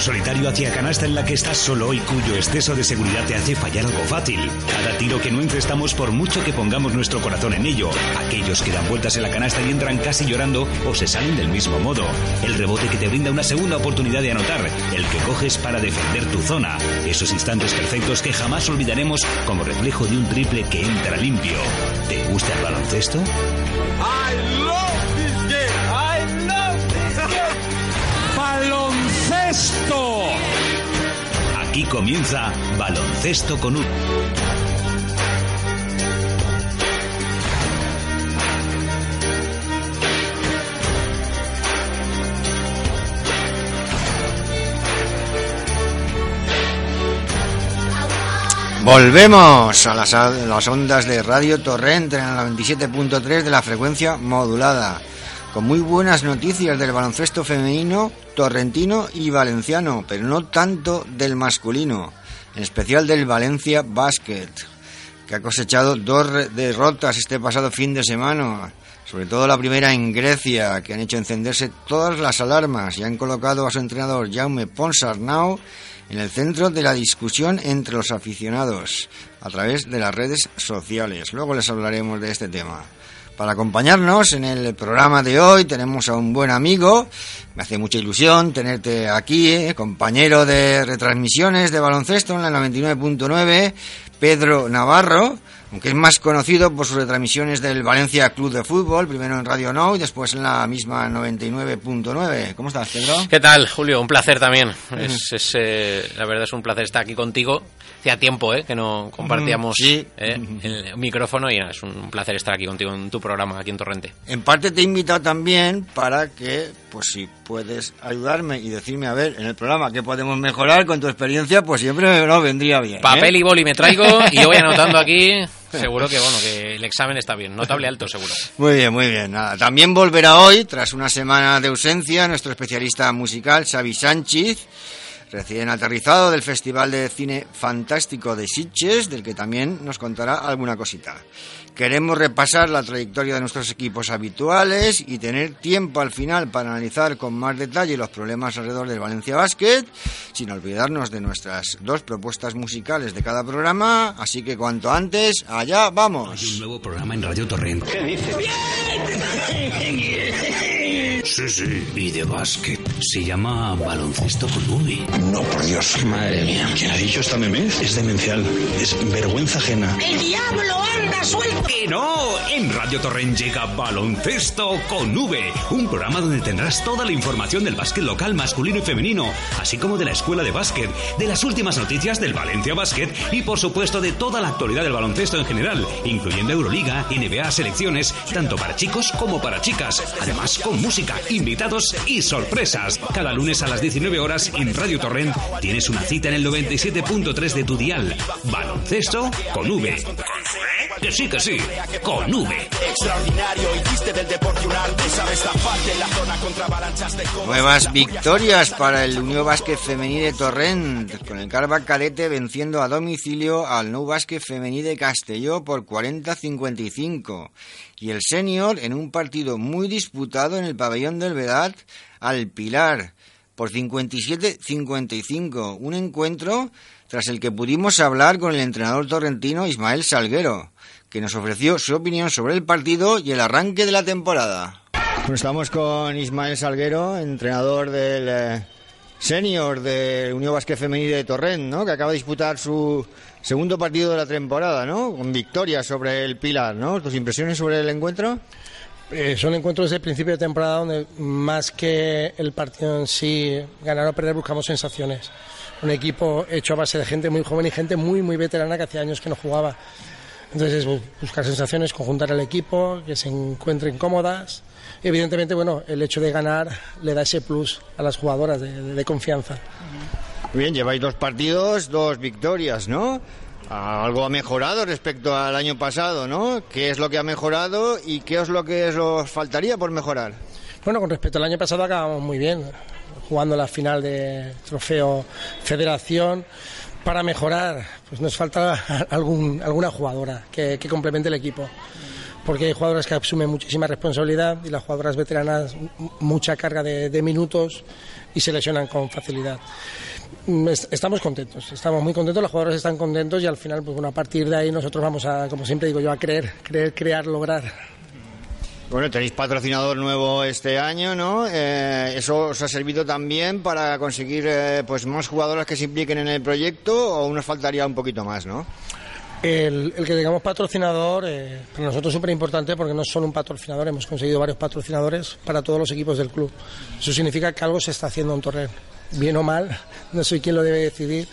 solitario hacia canasta en la que estás solo y cuyo exceso de seguridad te hace fallar algo fácil. Cada tiro que no encestamos por mucho que pongamos nuestro corazón en ello. Aquellos que dan vueltas en la canasta y entran casi llorando o se salen del mismo modo. El rebote que te brinda una segunda oportunidad de anotar. El que coges para defender tu zona. Esos instantes perfectos que jamás olvidaremos como reflejo de un triple que entra limpio. ¿Te gusta el baloncesto? ¡Baloncesto! Aquí comienza Baloncesto con un... Volvemos a las, a las ondas de Radio Torrente en la 27.3 de la frecuencia modulada, con muy buenas noticias del baloncesto femenino, torrentino y valenciano, pero no tanto del masculino, en especial del Valencia Basket, que ha cosechado dos derrotas este pasado fin de semana, sobre todo la primera en Grecia, que han hecho encenderse todas las alarmas y han colocado a su entrenador Jaume Ponsarnau en el centro de la discusión entre los aficionados a través de las redes sociales. Luego les hablaremos de este tema. Para acompañarnos en el programa de hoy. Tenemos a un buen amigo, me hace mucha ilusión tenerte aquí, eh, compañero de retransmisiones de baloncesto en la 99.9, Pedro Navarro, aunque es más conocido por sus retransmisiones del Valencia Club de Fútbol, primero en Radio Now y después en la misma 99.9. ¿Cómo estás, Pedro? ¿Qué tal, Julio? Un placer también. Es, es, eh, la verdad es un placer estar aquí contigo. Hacía tiempo eh, que no compartíamos Mm, sí. eh, el micrófono y es un placer estar aquí contigo en tu programa, aquí en Torrente. En parte te he invitado también para que, pues si puedes ayudarme y decirme, a ver, en el programa qué podemos mejorar con tu experiencia, pues siempre nos vendría bien. ¿eh? Papel y boli me traigo y yo voy anotando aquí. Seguro que bueno que el examen está bien, notable alto seguro. Muy bien, muy bien. También volverá hoy, tras una semana de ausencia, nuestro especialista musical, Xavi Sánchez, recién aterrizado del Festival de Cine Fantástico de Sitges, del que también nos contará alguna cosita. Queremos repasar la trayectoria de nuestros equipos habituales y tener tiempo al final para analizar con más detalle los problemas alrededor del Valencia Basket, sin olvidarnos de nuestras dos propuestas musicales de cada programa, así que cuanto antes, allá vamos. Hay un nuevo programa en Radio Torrent. ¿Qué dice? Sí, sí, y de básquet. Se llama Baloncesto con Ubi. No, por Dios. Madre mía. ¿Quién ha dicho esta meme? Es demencial. Es vergüenza ajena. ¡El diablo anda suelto! ¡Que no! En Radio Torrent llega Baloncesto con V, un programa donde tendrás toda la información del básquet local masculino y femenino, así como de la escuela de básquet, de las últimas noticias del Valencia Basket y por supuesto de toda la actualidad del baloncesto en general, incluyendo Euroliga, NBA, selecciones, tanto para chicos como para chicas, además con música, invitados y sorpresas. Cada lunes a las 19 horas en Radio Torrent tienes una cita en el 97.3 de tu dial. Baloncesto con V. Que sí, que sí, con V. Extraordinario. Hiciste del deporte un arte. Sabes taparte en la zona contra avalanchas de. Nuevas victorias para el Unió Básquet Femení de Torrent, con el Carva Cadete venciendo a domicilio al Nou Básquet Femení de Castelló por 40-55. Y el Senior en un partido muy disputado en el pabellón del Vedat al Pilar por 57-55. Un encuentro tras el que pudimos hablar con el entrenador torrentino Ismael Salguero, que nos ofreció su opinión sobre el partido y el arranque de la temporada. Bueno, estamos con Ismael Salguero, entrenador del eh, senior de Unión Basque Femenil de Torrent, ¿no? Que acaba de disputar su segundo partido de la temporada, ¿no? Con victoria sobre el Pilar, ¿no? ¿Tus impresiones sobre el encuentro? Eh, son encuentros el principio de temporada donde más que el partido en sí, ganar o perder, buscamos sensaciones. Un equipo hecho a base de gente muy joven y gente muy, muy veterana que hacía años que no jugaba. Entonces es bu- buscar sensaciones, conjuntar al equipo, que se encuentren cómodas. Evidentemente, bueno, el hecho de ganar le da ese plus a las jugadoras de, de- de confianza. Bien, lleváis dos partidos, dos victorias, ¿no? Algo ha mejorado respecto al año pasado, ¿no? ¿Qué es lo que ha mejorado y qué es lo que os faltaría por mejorar? Bueno, con respecto al año pasado acabamos muy bien, jugando la final de trofeo Federación. Para mejorar, pues nos falta algún, alguna jugadora que, que complemente el equipo. Porque hay jugadoras que asumen muchísima responsabilidad y las jugadoras veteranas mucha carga de, minutos y se lesionan con facilidad. Mm, estamos contentos, estamos muy contentos, los jugadores están contentos y al final, pues bueno, a partir de ahí nosotros vamos a, como siempre digo yo, a creer, creer, crear, lograr. Bueno, tenéis patrocinador nuevo este año, ¿no? Eh, ¿Eso os ha servido también para conseguir eh, pues más jugadoras que se impliquen en el proyecto o nos faltaría un poquito más, no? El, que tengamos patrocinador eh, para nosotros es súper importante porque no es solo un patrocinador, hemos conseguido varios patrocinadores para todos los equipos del club. Eso significa que algo se está haciendo en Torre, bien o mal, no soy quien lo debe decidir,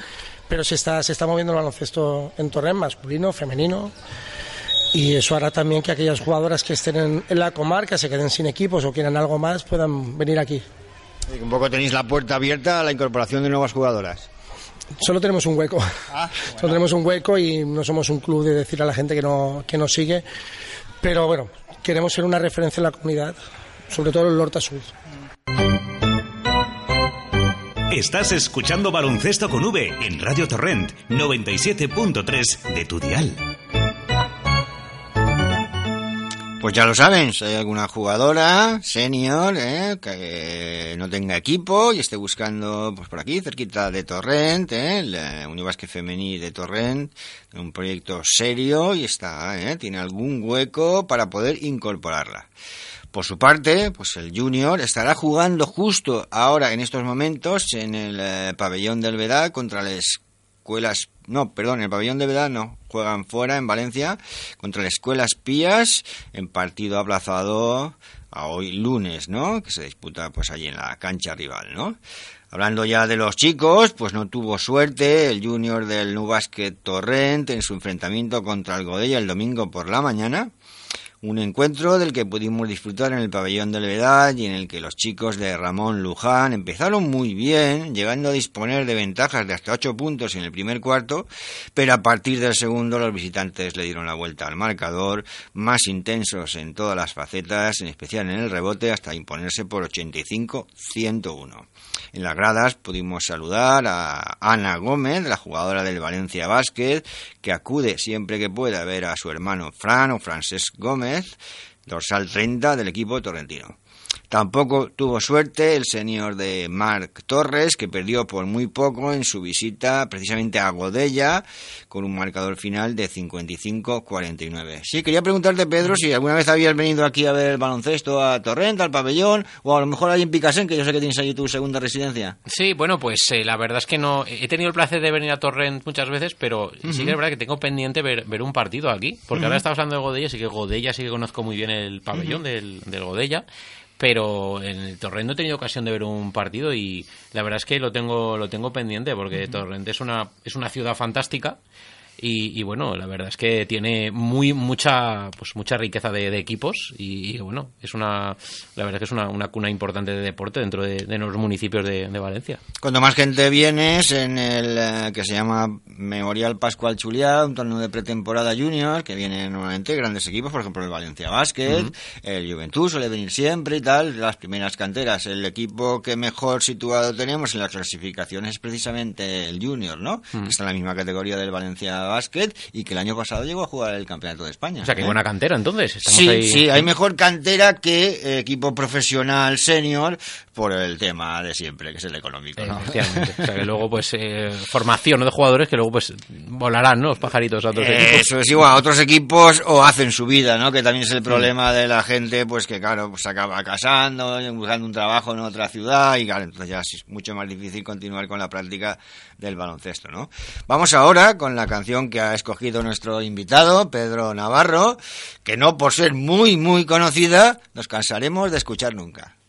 pero se está, se está moviendo el baloncesto en Torre, masculino, femenino. Y eso hará también que aquellas jugadoras que estén en, la comarca, se queden sin equipos o quieran algo más, puedan venir aquí. un poco tenéis la puerta abierta a la incorporación de nuevas jugadoras. Solo tenemos un hueco. Ah, Solo tenemos un hueco y no somos un club de decir a la gente que, no, que nos sigue. Pero bueno, queremos ser una referencia en la comunidad, sobre todo en el Horta Sur. Estás escuchando Baloncesto con V en Radio Torrent 97.3 de tu dial. Pues ya lo saben, si hay alguna jugadora senior eh, que no tenga equipo y esté buscando pues por aquí, cerquita de Torrent, eh, Unibasque Femení de Torrent, un proyecto serio y está, eh, tiene algún hueco para poder incorporarla. Por su parte, pues el Junior estará jugando justo ahora en estos momentos en el eh, pabellón del Vedal contra las escuelas no, perdón, el pabellón de no, juegan fuera en Valencia contra las escuelas pías en partido aplazado a hoy lunes, ¿no? Que se disputa pues allí en la cancha rival, ¿no? Hablando ya de los chicos, pues no tuvo suerte el junior del Nubasket Torrent en su enfrentamiento contra el Godella el domingo por la mañana un encuentro del que pudimos disfrutar en el pabellón de Levedad y en el que los chicos de Ramón Luján empezaron muy bien, llegando a disponer de ventajas de hasta ocho puntos en el primer cuarto, pero a partir del segundo los visitantes le dieron la vuelta al marcador, más intensos en todas las facetas, en especial en el rebote, hasta imponerse por 85-101. En las gradas pudimos saludar a Ana Gómez, la jugadora del Valencia Basket, que acude siempre que pueda a ver a su hermano Fran o Francesc Gómez, dorsal 30 del equipo torrentino. Tampoco tuvo suerte el señor de Marc Torres, que perdió por muy poco en su visita precisamente a Godella, con un marcador final de 55-49. Sí, quería preguntarte, Pedro, si alguna vez habías venido aquí a ver el baloncesto a Torrent, al pabellón, o a lo mejor ahí en Picasen, que yo sé que tienes allí tu segunda residencia. Sí, bueno, pues eh, la verdad es que no. He tenido el placer de venir a Torrent muchas veces, pero sí que es verdad que tengo pendiente ver, un partido aquí, porque ahora estamos hablando de Godella, sí que Godella sí que conozco muy bien el pabellón del, del Godella pero en el Torrent he tenido ocasión de ver un partido y la verdad es que lo tengo lo tengo pendiente porque Torrent es una es una ciudad fantástica y, bueno, la verdad es que tiene muy mucha pues mucha riqueza de, equipos y, bueno, es una la verdad es que es una, una cuna importante de deporte dentro de, los municipios de, Valencia. Cuando más gente vienes en el eh, que se llama Memorial Pascual Chuliá, un torneo de pretemporada junior, que vienen normalmente grandes equipos, por ejemplo el Valencia Basket, el Juventud suele venir siempre y tal, las primeras canteras. El equipo que mejor situado tenemos en las clasificaciones es precisamente el Junior, ¿no? Que está en la misma categoría del Valencia básquet y que el año pasado llegó a jugar el Campeonato de España. O sea, que buena cantera entonces. sí, sí, hay mejor cantera que eh, equipo profesional senior por el tema de siempre, que es el económico. ¿no? o sea, que luego, pues, eh, formación de jugadores que luego, pues, volarán, ¿no? Los pajaritos a otros equipos. Eso es igual, otros equipos o hacen su vida, ¿no? Que también es el problema de la gente, pues, que, claro, pues acaba casando, buscando un trabajo en otra ciudad y, claro, entonces ya es mucho más difícil continuar con la práctica del baloncesto, ¿no? Vamos ahora con la canción que ha escogido nuestro invitado, Pedro Navarro, que no por ser muy, muy conocida, nos cansaremos de escuchar nunca.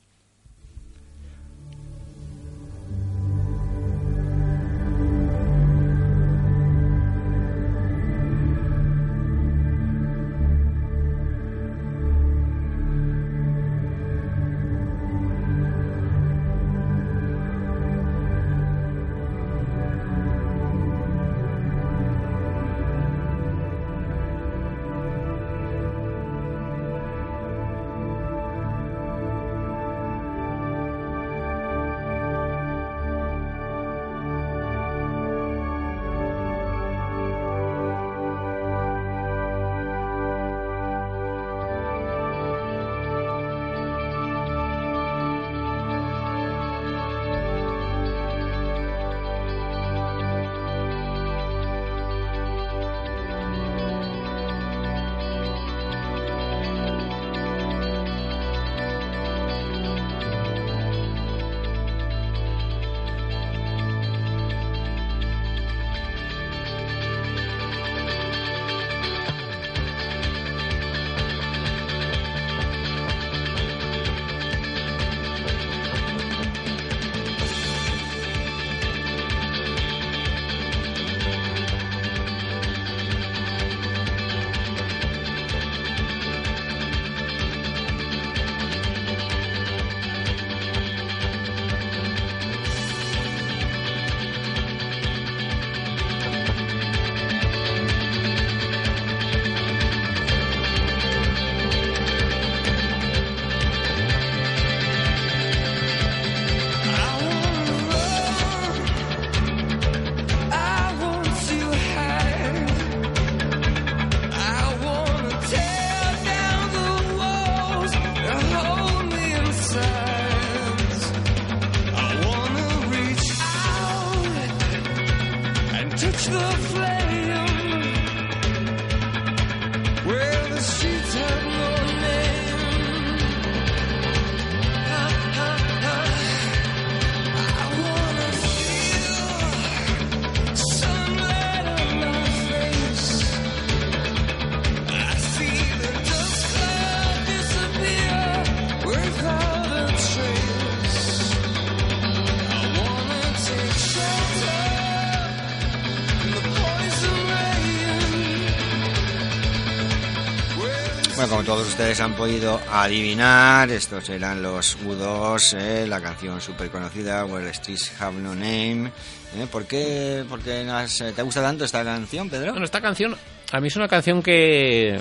Todos ustedes han podido adivinar, estos eran los U2, eh, la canción súper conocida, Where the Streets Have No Name. Eh, ¿Por qué, por qué eh, te gusta tanto esta canción, Pedro? Bueno, esta canción, a mí es una canción que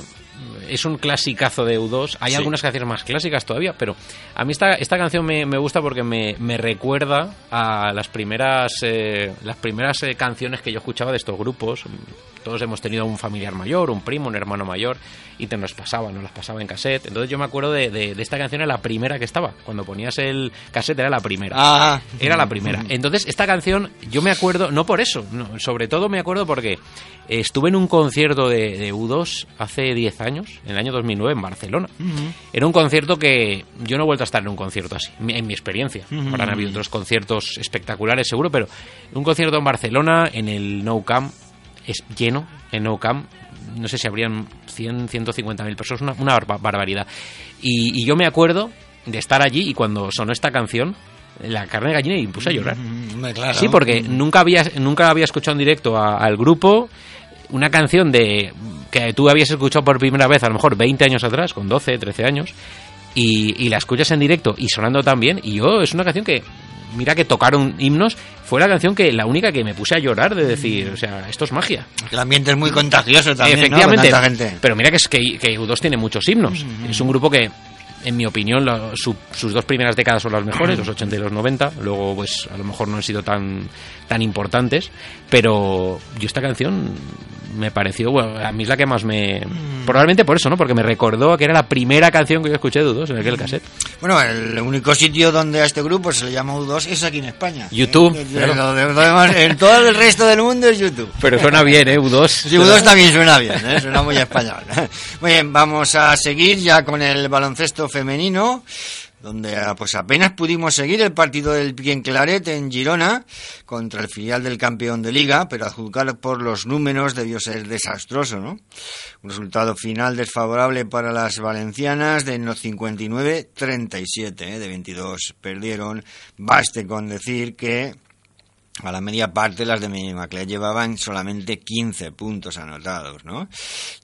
es un clasicazo de U2. Hay Sí. algunas canciones más clásicas todavía, pero a mí esta, esta canción me, me gusta porque me, me recuerda a las primeras, eh, las primeras eh, canciones que yo escuchaba de estos grupos. Todos hemos tenido un familiar mayor, un primo, un hermano mayor, y te nos pasaba, nos las pasaba en cassette. Entonces yo me acuerdo de, de- de esta canción, era la primera que estaba. Cuando ponías el cassette era la primera. Ah, Era la primera. Entonces, esta canción, yo me acuerdo, no por eso, no, sobre todo me acuerdo porque estuve en un concierto de, de U2 hace 10 años, en el año 2009, en Barcelona. Era un concierto que yo no he vuelto a estar en un concierto así, en mi experiencia. Habrán habido otros conciertos espectaculares, seguro, pero un concierto en Barcelona, en el No Camp, es lleno, en No Camp, no sé si habrían 100, 150 mil personas, una, una barba- barbaridad. Y, y yo me acuerdo de estar allí y cuando sonó esta canción, la carne de gallina y me puse a llorar. Claro. Sí, porque nunca había, nunca había escuchado en directo a- al grupo una canción de que tú habías escuchado por primera vez a lo mejor 20 años atrás, con 12, 13 años, y, y la escuchas en directo y sonando tan bien, y yo es una canción que, mira que tocaron himnos, fue la canción que la única que me puse a llorar de decir, o sea, esto es magia. El ambiente es muy contagioso también, ¿no? Efectivamente, Con tanta gente. pero mira que es que, que U2 tiene muchos himnos. Es un grupo que, en mi opinión, lo- su- sus dos primeras décadas son las mejores, los 80 y los 90. Luego, pues, a lo mejor no han sido tan, tan importantes. Pero yo esta canción me pareció, bueno, a mí es la que más me... Probablemente por eso, ¿no? Porque me recordó que era la primera canción que yo escuché de U2 en aquel cassette. Bueno, el único sitio donde a este grupo se le llama U2 es aquí en España. YouTube, Eh, claro. en todo el resto del mundo es YouTube. Pero suena bien, ¿eh? U2. Sí, U2 también suena bien, ¿eh? suena muy español. Muy bien, vamos a seguir ya con el baloncesto femenino, donde ah, pues apenas pudimos seguir el partido del Piquen Claret en Girona contra el filial del campeón de liga, pero a juzgar por los números debió ser desastroso, ¿no? Un resultado final desfavorable para las valencianas de no 59-37, ¿eh? de 22 perdieron. Baste con decir que a la media parte las de Macleod llevaban solamente 15 puntos anotados, ¿no?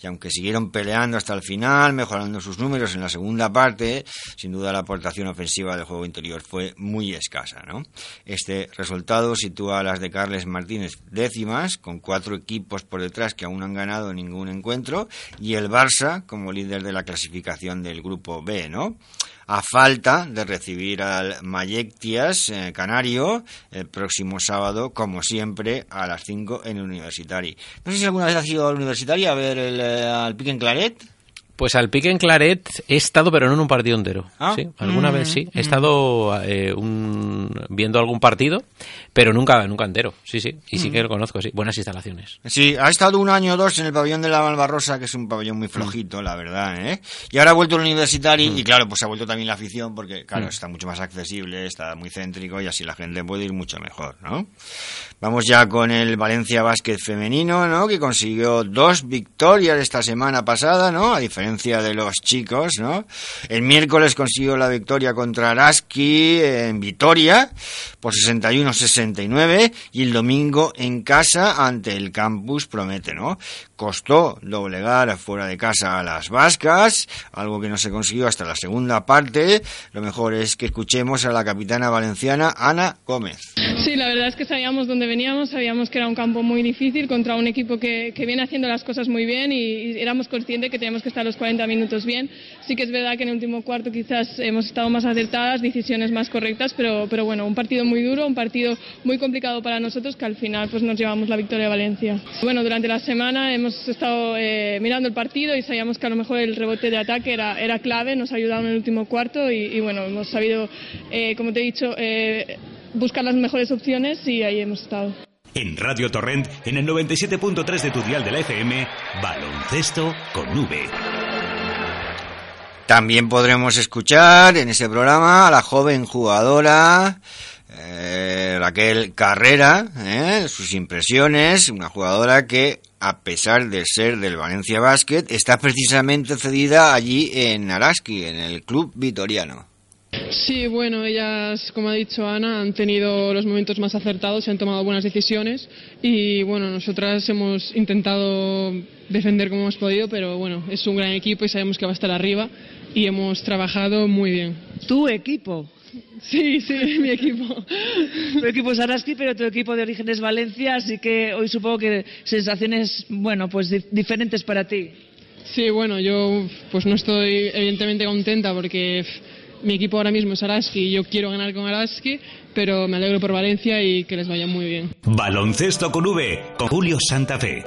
Y aunque siguieron peleando hasta el final, mejorando sus números en la segunda parte, sin duda la aportación ofensiva del juego interior fue muy escasa, ¿no? Este resultado sitúa a las de Carles Martínez décimas, con cuatro equipos por detrás que aún no han ganado ningún encuentro, y el Barça como líder de la clasificación del grupo B, ¿no? A falta de recibir al Mayectias eh, Canario el próximo sábado, como siempre, a las 5 en el Universitari. No sé si alguna vez has ido al Universitari a ver el, eh, al Pique en Claret. Pues al pique en Claret he estado, pero no en un partido entero. Ah. Sí, alguna Mm, vez sí. He estado eh, un- viendo algún partido, pero nunca nunca entero. Sí, sí. Y Mm. sí que lo conozco, sí. Buenas instalaciones. Sí, ha estado un año o dos en el pabellón de la Malvarrosa, que es un pabellón muy flojito, la verdad, ¿eh? Y ahora ha vuelto al Universitari, y claro, pues ha vuelto también la afición, porque, claro, está mucho más accesible, está muy céntrico, y así la gente puede ir mucho mejor, ¿no? Vamos ya con el Valencia Básquet femenino, ¿no? Que consiguió dos victorias esta semana pasada, ¿no? A diferencia de los chicos, ¿no? El miércoles consiguió la victoria contra Araski en Vitoria por 61-69 y el domingo en casa ante el Campus Promete, ¿no? Costó doblegar fuera de casa a las vascas, algo que no se consiguió hasta la segunda parte. Lo mejor es que escuchemos a la capitana valenciana Ana Gómez. Sí, la verdad es que sabíamos dónde veníamos, sabíamos que era un campo muy difícil contra un equipo que, que viene haciendo las cosas muy bien y, y éramos conscientes que teníamos que estar los 40 minutos bien. Sí que es verdad que en el último cuarto quizás hemos estado más acertadas, decisiones más correctas, pero, pero bueno, un partido muy duro, un partido muy complicado para nosotros que al final pues nos llevamos la victoria a Valencia. Bueno, durante la semana hemos estado eh, mirando el partido y sabíamos que a lo mejor el rebote de ataque era, era clave, nos ayudaron en el último cuarto y, y bueno, hemos sabido, eh, como te he dicho, eh, buscar las mejores opciones y ahí hemos estado. En Radio Torrent, en el 97.3 de tu dial de la FM, baloncesto con V. También podremos escuchar en ese programa a la joven jugadora eh, Raquel Carrera, ¿eh? sus impresiones, una jugadora que a pesar de ser del Valencia Basket, está precisamente cedida allí en Araski, en el club vitoriano. Sí, bueno, ellas, como ha dicho Ana, han tenido los momentos más acertados y han tomado buenas decisiones. Y bueno, nosotras hemos intentado defender como hemos podido, pero bueno, es un gran equipo y sabemos que va a estar arriba y hemos trabajado muy bien. ¿Tu equipo? Sí, sí, mi equipo. tu equipo es Araski, pero tu equipo de origen es Valencia, así que hoy supongo que sensaciones, bueno, pues diferentes para ti. Sí, bueno, yo pues no estoy evidentemente contenta porque mi equipo ahora mismo es Araski y yo quiero ganar con Araski, pero me alegro por Valencia y que les vaya muy bien. Baloncesto con V, con Julio Santa Fe.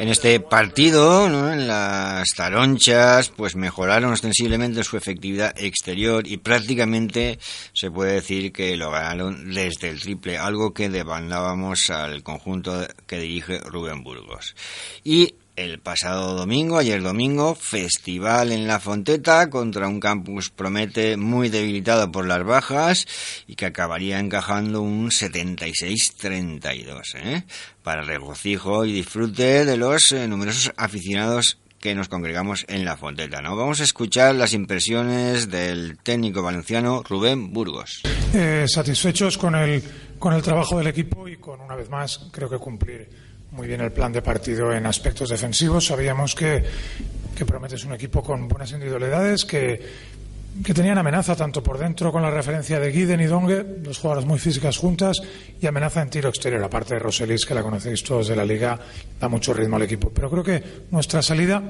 En este partido, ¿no? en las taronchas, pues mejoraron ostensiblemente su efectividad exterior y prácticamente se puede decir que lo ganaron desde el triple, algo que demandábamos al conjunto que dirige Rubén Burgos. Y el pasado domingo, ayer domingo, festival en La Fonteta contra un campus promete muy debilitado por las bajas y que acabaría encajando un 76-32, ¿eh? para regocijo y disfrute de los eh, numerosos aficionados que nos congregamos en La Fonteta. ¿no? Vamos a escuchar las impresiones del técnico valenciano Rubén Burgos. Eh, satisfechos con el, con el trabajo del equipo y con, una vez más, creo que cumplir muy bien el plan de partido en aspectos defensivos. Sabíamos que, que Prometes un equipo con buenas individualidades, que, que tenían amenaza tanto por dentro con la referencia de Guiden y Dongue, dos jugadoras muy físicas juntas, y amenaza en tiro exterior, aparte de Roselis, que la conocéis todos de la liga, da mucho ritmo al equipo. Pero creo que nuestra salida,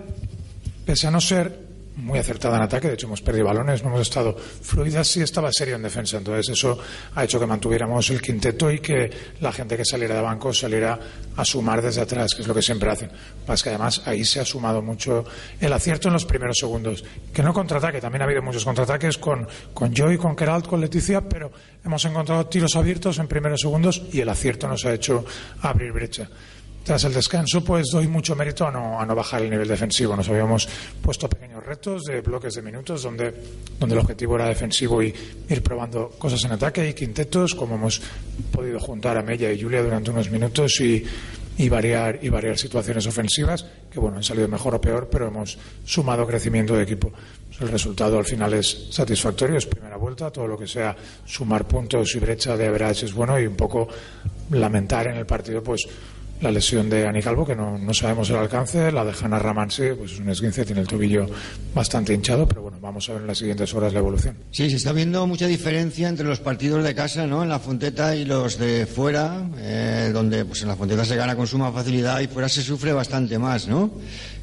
pese a no ser muy acertada en ataque, de hecho hemos perdido balones, no hemos estado fluidas, sí estaba serio en defensa, entonces eso ha hecho que mantuviéramos el quinteto y que la gente que saliera de banco saliera a sumar desde atrás, que es lo que siempre hacen. Más que además ahí se ha sumado mucho el acierto en los primeros segundos, que no contraataque, también ha habido muchos contraataques con, con Joy, con Keralt, con Leticia, pero hemos encontrado tiros abiertos en primeros segundos y el acierto nos ha hecho abrir brecha. Tras el descanso, pues doy mucho mérito a no, a no bajar el nivel defensivo. Nos habíamos puesto pequeños retos de bloques de minutos donde, donde el objetivo era defensivo y ir probando cosas en ataque y quintetos, como hemos podido juntar a Mella y Julia durante unos minutos y, y variar, y variar situaciones ofensivas que, bueno, han salido mejor o peor, pero hemos sumado crecimiento de equipo. El resultado al final es satisfactorio, es primera vuelta, todo lo que sea sumar puntos y brecha de average es bueno y un poco lamentar en el partido, pues la lesión de Ani Calvo, que no, no, sabemos el alcance, la de Hanna Ramansi, pues es un esguince, tiene el tobillo bastante hinchado, pero bueno, vamos a ver en las siguientes horas la evolución. Sí, se está viendo mucha diferencia entre los partidos de casa, ¿no? En la Fonteta y los de fuera, eh, donde pues en la Fonteta se gana con suma facilidad y fuera se sufre bastante más, ¿no?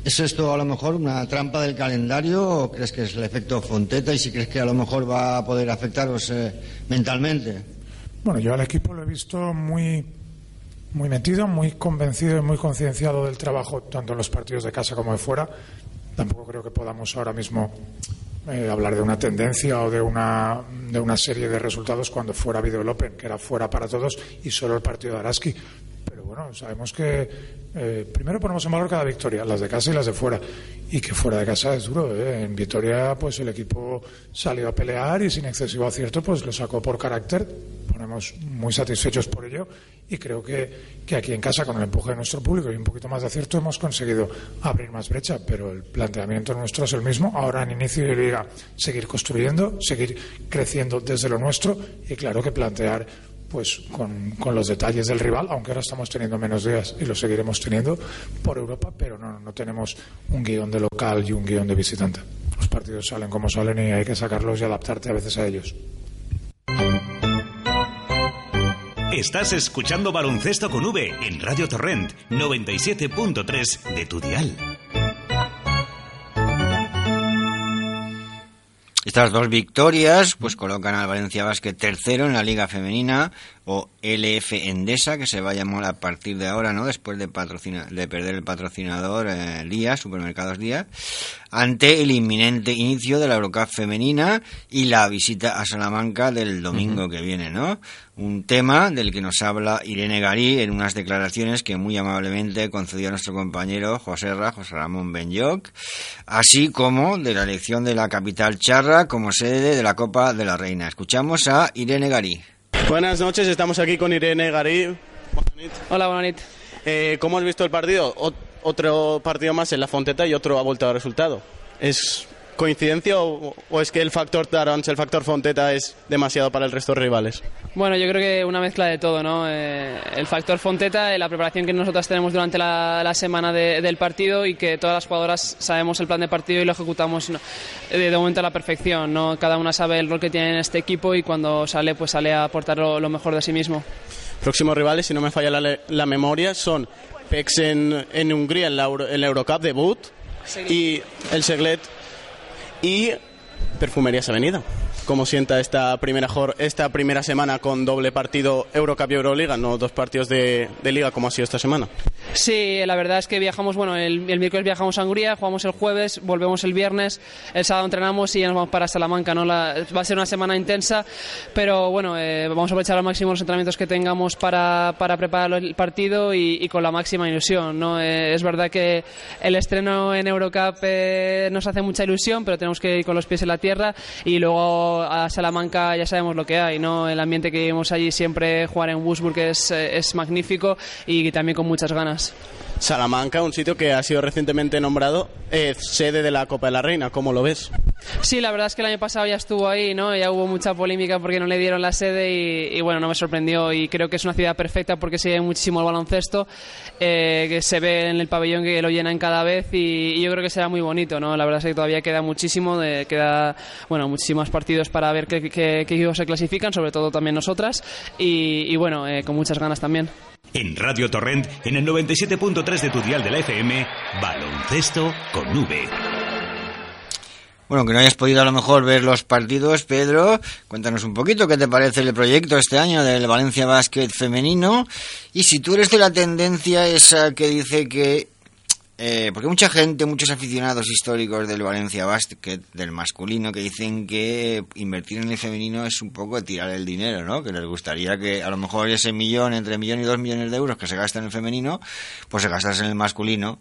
¿Es esto a lo mejor una trampa del calendario o crees que es el efecto Fonteta y si crees que a lo mejor va a poder afectaros eh, mentalmente? Bueno, yo al equipo lo he visto muy muy metido, muy convencido y muy concienciado del trabajo, tanto en los partidos de casa como de fuera. Tampoco creo que podamos ahora mismo eh, hablar de una tendencia o de una, de una serie de resultados cuando fuera habido el Open, que era fuera para todos, y solo el partido de Araski. Pero bueno, sabemos que eh, primero ponemos en valor cada victoria, las de casa y las de fuera, y que fuera de casa es duro. ¿eh? En Vitoria, pues el equipo salió a pelear y sin excesivo acierto, pues lo sacó por carácter. Ponemos muy satisfechos por ello y creo que, que, aquí en casa, con el empuje de nuestro público y un poquito más de acierto, hemos conseguido abrir más brecha, pero el planteamiento nuestro es el mismo. Ahora, en inicio de liga, seguir construyendo, seguir creciendo desde lo nuestro y, claro, que plantear pues con, los detalles del rival, aunque ahora estamos teniendo menos días y lo seguiremos teniendo por Europa, pero no, no tenemos un guion de local y un guion de visitante. Los partidos salen como salen y hay que sacarlos y adaptarte a veces a ellos. Estás escuchando Baloncesto con V en Radio Torrent 97.3 de tu dial. Estas dos victorias pues colocan al Valencia Basket tercero en la Liga Femenina o LF Endesa, que se va a llamar a partir de ahora, ¿no? Después de, patrocina de perder el patrocinador eh, Día, Supermercados Día, ante el inminente inicio de la Eurocup femenina y la visita a Salamanca del domingo que viene, ¿no? Un tema del que nos habla Irene Garí en unas declaraciones que muy amablemente concedió a nuestro compañero José Ra, José Ramón Benyoc, así como de la elección de la capital charra como sede de la Copa de la Reina. Escuchamos a Irene Garí. Buenas noches, estamos aquí con Irene Garí. Hola, buenas noches. Eh, ¿Cómo has visto el partido? otro partido más en la Fonteta y otro ha vuelto a dar resultado. ¿Es coincidencia o, o es que el factor Tarans, el factor Fonteta es demasiado para el resto de rivales? Bueno, yo creo que una mezcla de todo, ¿no? Eh, el factor Fonteta, y la preparación que nosotros tenemos durante la, la semana de- del partido y que todas las jugadoras sabemos el plan de partido y lo ejecutamos ¿no? de, de momento a la perfección, ¿no? Cada una sabe el rol que tiene en este equipo y cuando sale, pues sale a aportar lo, lo mejor de sí mismo. Próximos rivales, si no me falla la, la memoria, son PEX en, en Hungría en la, Euro- en la Eurocup debut y el Seglet y Perfumerías Avenida. ¿Cómo sienta esta primera, esta primera semana con doble partido Eurocup y Euroliga, no dos partidos de liga como ha sido esta semana? Sí, la verdad es que viajamos, bueno, el, miércoles viajamos a Hungría, jugamos el jueves, volvemos el viernes, el sábado entrenamos y ya nos vamos para Salamanca, ¿no? La- va a ser una semana intensa, pero bueno, eh, vamos a aprovechar al máximo los entrenamientos que tengamos para, para preparar el partido y, con la máxima ilusión, ¿no? Eh, es verdad que el estreno en Eurocup eh, nos hace mucha ilusión, pero tenemos que ir con los pies en la tierra y luego a Salamanca ya sabemos lo que hay, ¿no? El ambiente que vivimos allí siempre, jugar en Wurzburg es, eh, es magnífico y también con muchas ganas. Salamanca, un sitio que ha sido recientemente nombrado eh, sede de la Copa de la Reina, ¿cómo lo ves? Sí, la verdad es que el año pasado ya estuvo ahí, ¿no? Ya hubo mucha polémica porque no le dieron la sede y, y, bueno, no me sorprendió y creo que es una ciudad perfecta porque sigue muchísimo el baloncesto, eh, que se ve en el pabellón que lo llenan cada vez y, y yo creo que será muy bonito, ¿no? La verdad es que todavía queda muchísimo, de- queda, bueno, muchísimos partidos para ver qué, qué- qué equipos se clasifican, sobre todo también nosotras y, y bueno, eh, con muchas ganas también. En Radio Torrent, en el 97.3 de tu dial de la FM, baloncesto con V. Bueno, que no hayas podido a lo mejor ver los partidos, Pedro, cuéntanos un poquito qué te parece el proyecto este año del Valencia Basket femenino y si tú eres de la tendencia esa que dice que eh, porque mucha gente, muchos aficionados históricos del Valencia Basket, del masculino, que dicen que invertir en el femenino es un poco tirar el dinero, ¿no? Que les gustaría que a lo mejor ese millón, entre millón y dos millones de euros que se gasta en el femenino, pues se gastase en el masculino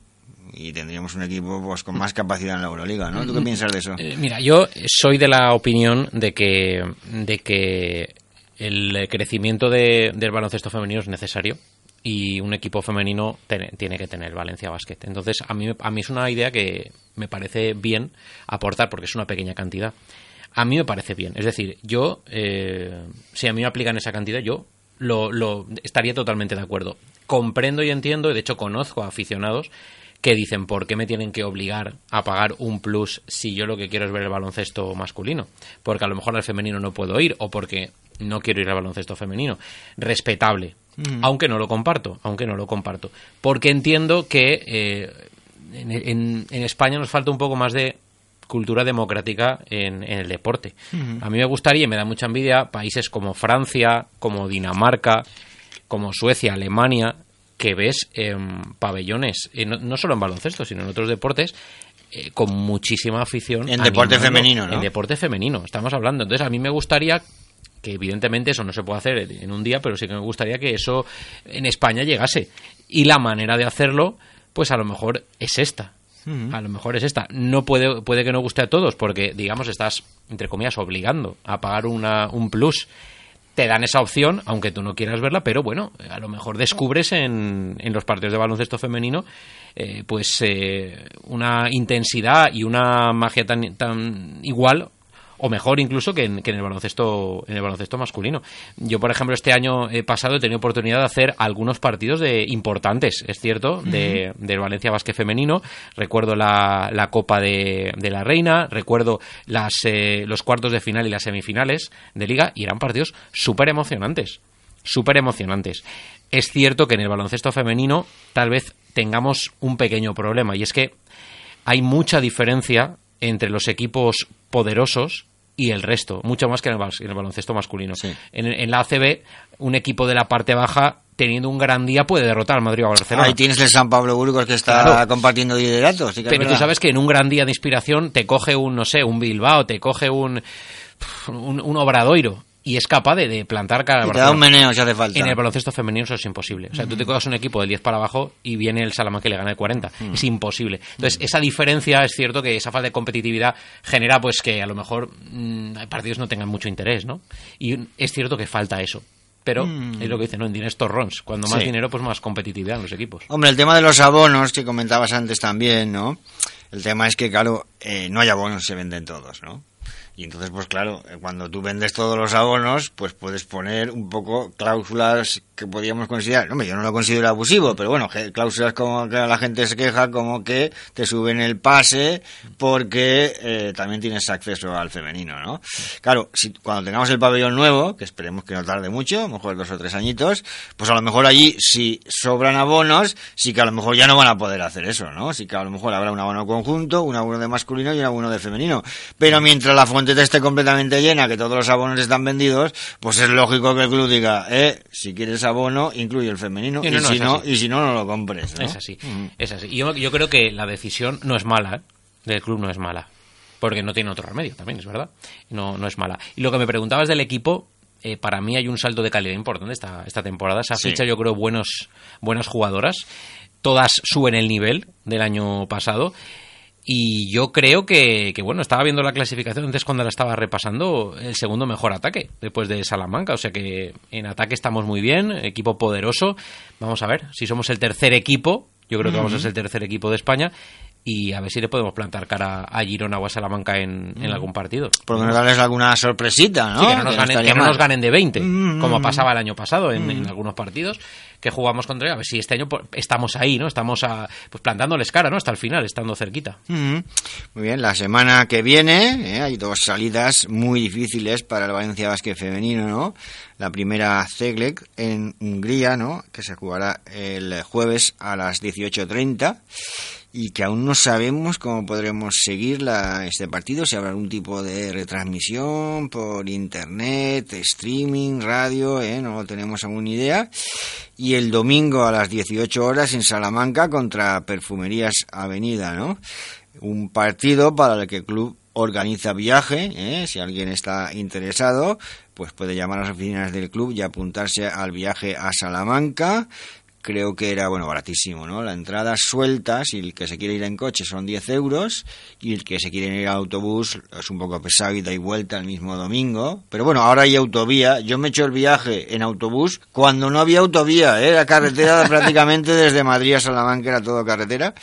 y tendríamos un equipo pues con más capacidad en la Euroliga, ¿no? ¿Tú qué piensas de eso? Eh, mira, yo soy de la opinión de que, de que el crecimiento de- del baloncesto femenino es necesario y un equipo femenino tiene, que tener Valencia Basket. Entonces, a mí, a mí es una idea que me parece bien aportar porque es una pequeña cantidad. A mí me parece bien. Es decir, yo, eh, si a mí me aplican esa cantidad, yo lo, lo estaría totalmente de acuerdo. Comprendo y entiendo, y de hecho conozco a aficionados que dicen por qué me tienen que obligar a pagar un plus si yo lo que quiero es ver el baloncesto masculino porque a lo mejor al femenino no puedo ir o porque no quiero ir al baloncesto femenino respetable Mm. aunque no lo comparto aunque no lo comparto porque entiendo que eh, en, en- en España nos falta un poco más de cultura democrática en, en el deporte a mí me gustaría y me da mucha envidia países como Francia como Dinamarca como Suecia, Alemania, que ves em, pabellones, eh, no, no solo en baloncesto, sino en otros deportes, eh, con muchísima afición. En deporte femenino, ¿no? En deporte femenino, estamos hablando. Entonces, a mí me gustaría que evidentemente eso no se puede hacer en un día, pero sí que me gustaría que eso en España llegase. Y la manera de hacerlo, pues a lo mejor es esta. A lo mejor es esta. No puede, puede que no guste a todos, porque, digamos, estás, entre comillas, obligando a pagar una, un plus. Te dan esa opción, aunque tú no quieras verla, pero bueno, a lo mejor descubres en, en los partidos de baloncesto femenino eh, pues eh, una intensidad y una magia tan, tan igual o mejor incluso que en, que en el baloncesto en el baloncesto masculino. Yo, por ejemplo, este año eh, pasado he tenido oportunidad de hacer algunos partidos de importantes, es cierto, de, del Valencia Basque femenino. Recuerdo la, la Copa de, de la Reina, recuerdo las, eh, los cuartos de final y las semifinales de Liga y eran partidos súper emocionantes, súper emocionantes. Es cierto que en el baloncesto femenino tal vez tengamos un pequeño problema y es que hay mucha diferencia entre los equipos poderosos y el resto, mucho más que en el, en el baloncesto masculino. En, en la ACB, un equipo de la parte baja, teniendo un gran día, puede derrotar al Madrid o al Barcelona. Ahí tienes el San Pablo Burgos que está Claro. compartiendo liderato. sí Pero tú sabes que en un gran día de inspiración te coge un, no sé, un Bilbao, te coge un, un, un Obradoiro y es capaz de, de plantar cara al Y te da un meneo si hace falta. En el baloncesto femenino eso es imposible. O sea, tú te coges un equipo del 10 para abajo y viene el Salamanca y le gana el 40. Mm. Es imposible. Entonces, esa diferencia es cierto que esa falta de competitividad genera pues que a lo mejor mm, partidos no tengan mucho interés, ¿no? Y es cierto que falta eso. pero Mm. es lo que dicen, ¿no? En dinero torrons. Cuando más Sí. dinero, pues más competitividad en los equipos. Hombre, el tema de los abonos que comentabas antes también, ¿no? El tema es que, claro, eh, no hay abonos, se venden todos, ¿no? Y entonces, pues claro, eh, cuando tú vendes todos los abonos, pues puedes poner un poco cláusulas que podríamos considerar, hombre, yo no lo considero abusivo, pero bueno, cláusulas como que la gente se queja, como que te suben el pase porque eh, también tienes acceso al femenino, ¿no? Claro, si, cuando tengamos el pabellón nuevo, que esperemos que no tarde mucho, a lo mejor dos o tres añitos, pues a lo mejor allí, si sobran abonos, sí que a lo mejor ya no van a poder hacer eso, ¿no? Sí que a lo mejor habrá un abono conjunto, un abono de masculino y un abono de femenino. Pero mientras la fuente esté completamente llena, que todos los abonos están vendidos, pues es lógico que el club diga, eh, si quieres abono, incluye el femenino, Sí, y, no, si no, y si no, no lo compres. Es así, es así. Yo, yo creo que la decisión no es mala, ¿eh? del club no es mala, porque no tiene otro remedio, también es verdad, no, no es mala. Y lo que me preguntabas del equipo, eh, para mí hay un salto de calidad importante esta, esta temporada, esa Sí. ficha yo creo buenos, buenas jugadoras, todas suben el nivel del año pasado. Y yo creo que, que, bueno, estaba viendo la clasificación antes cuando la estaba repasando, el segundo mejor ataque después de Salamanca. O sea que en ataque estamos muy bien, equipo poderoso. Vamos a ver si somos el tercer equipo. Yo creo que vamos a ser el tercer equipo de España. Y a ver si le podemos plantar cara a Girona o a Salamanca en, en algún partido. Por lo menos darles alguna sorpresita, ¿no? Sí, que no nos, ganen, estaría que no mal. nos ganen de 20, Mm, como pasaba el año pasado en, en algunos partidos que jugamos contra ellos. A ver si este año pues, estamos ahí, ¿no? Estamos a, pues plantándoles cara, ¿no? Hasta el final, estando cerquita. Muy bien, la semana que viene eh, hay dos salidas muy difíciles para el Valencia Basket femenino, ¿no? La primera Zeglek en Hungría, ¿no? Que se jugará el jueves a las 18.30 y que aún no sabemos cómo podremos seguir la, este partido, si habrá algún tipo de retransmisión por internet, streaming, radio, ¿eh? no tenemos aún idea. Y el domingo a las 18 horas en Salamanca contra Perfumerías Avenida, ¿no? Un partido para el que el club organiza viaje, ¿eh? si alguien está interesado, pues puede llamar a las oficinas del club y apuntarse al viaje a Salamanca creo que era, bueno, baratísimo, ¿no? La entrada suelta, si el que se quiere ir en coche son 10 euros y el que se quiere ir a autobús es un poco pesado y da y vuelta el mismo domingo. Pero bueno, ahora hay autovía. Yo me he hecho el viaje en autobús cuando no había autovía, ¿eh? La carretera prácticamente desde Madrid a Salamanca era todo carretera.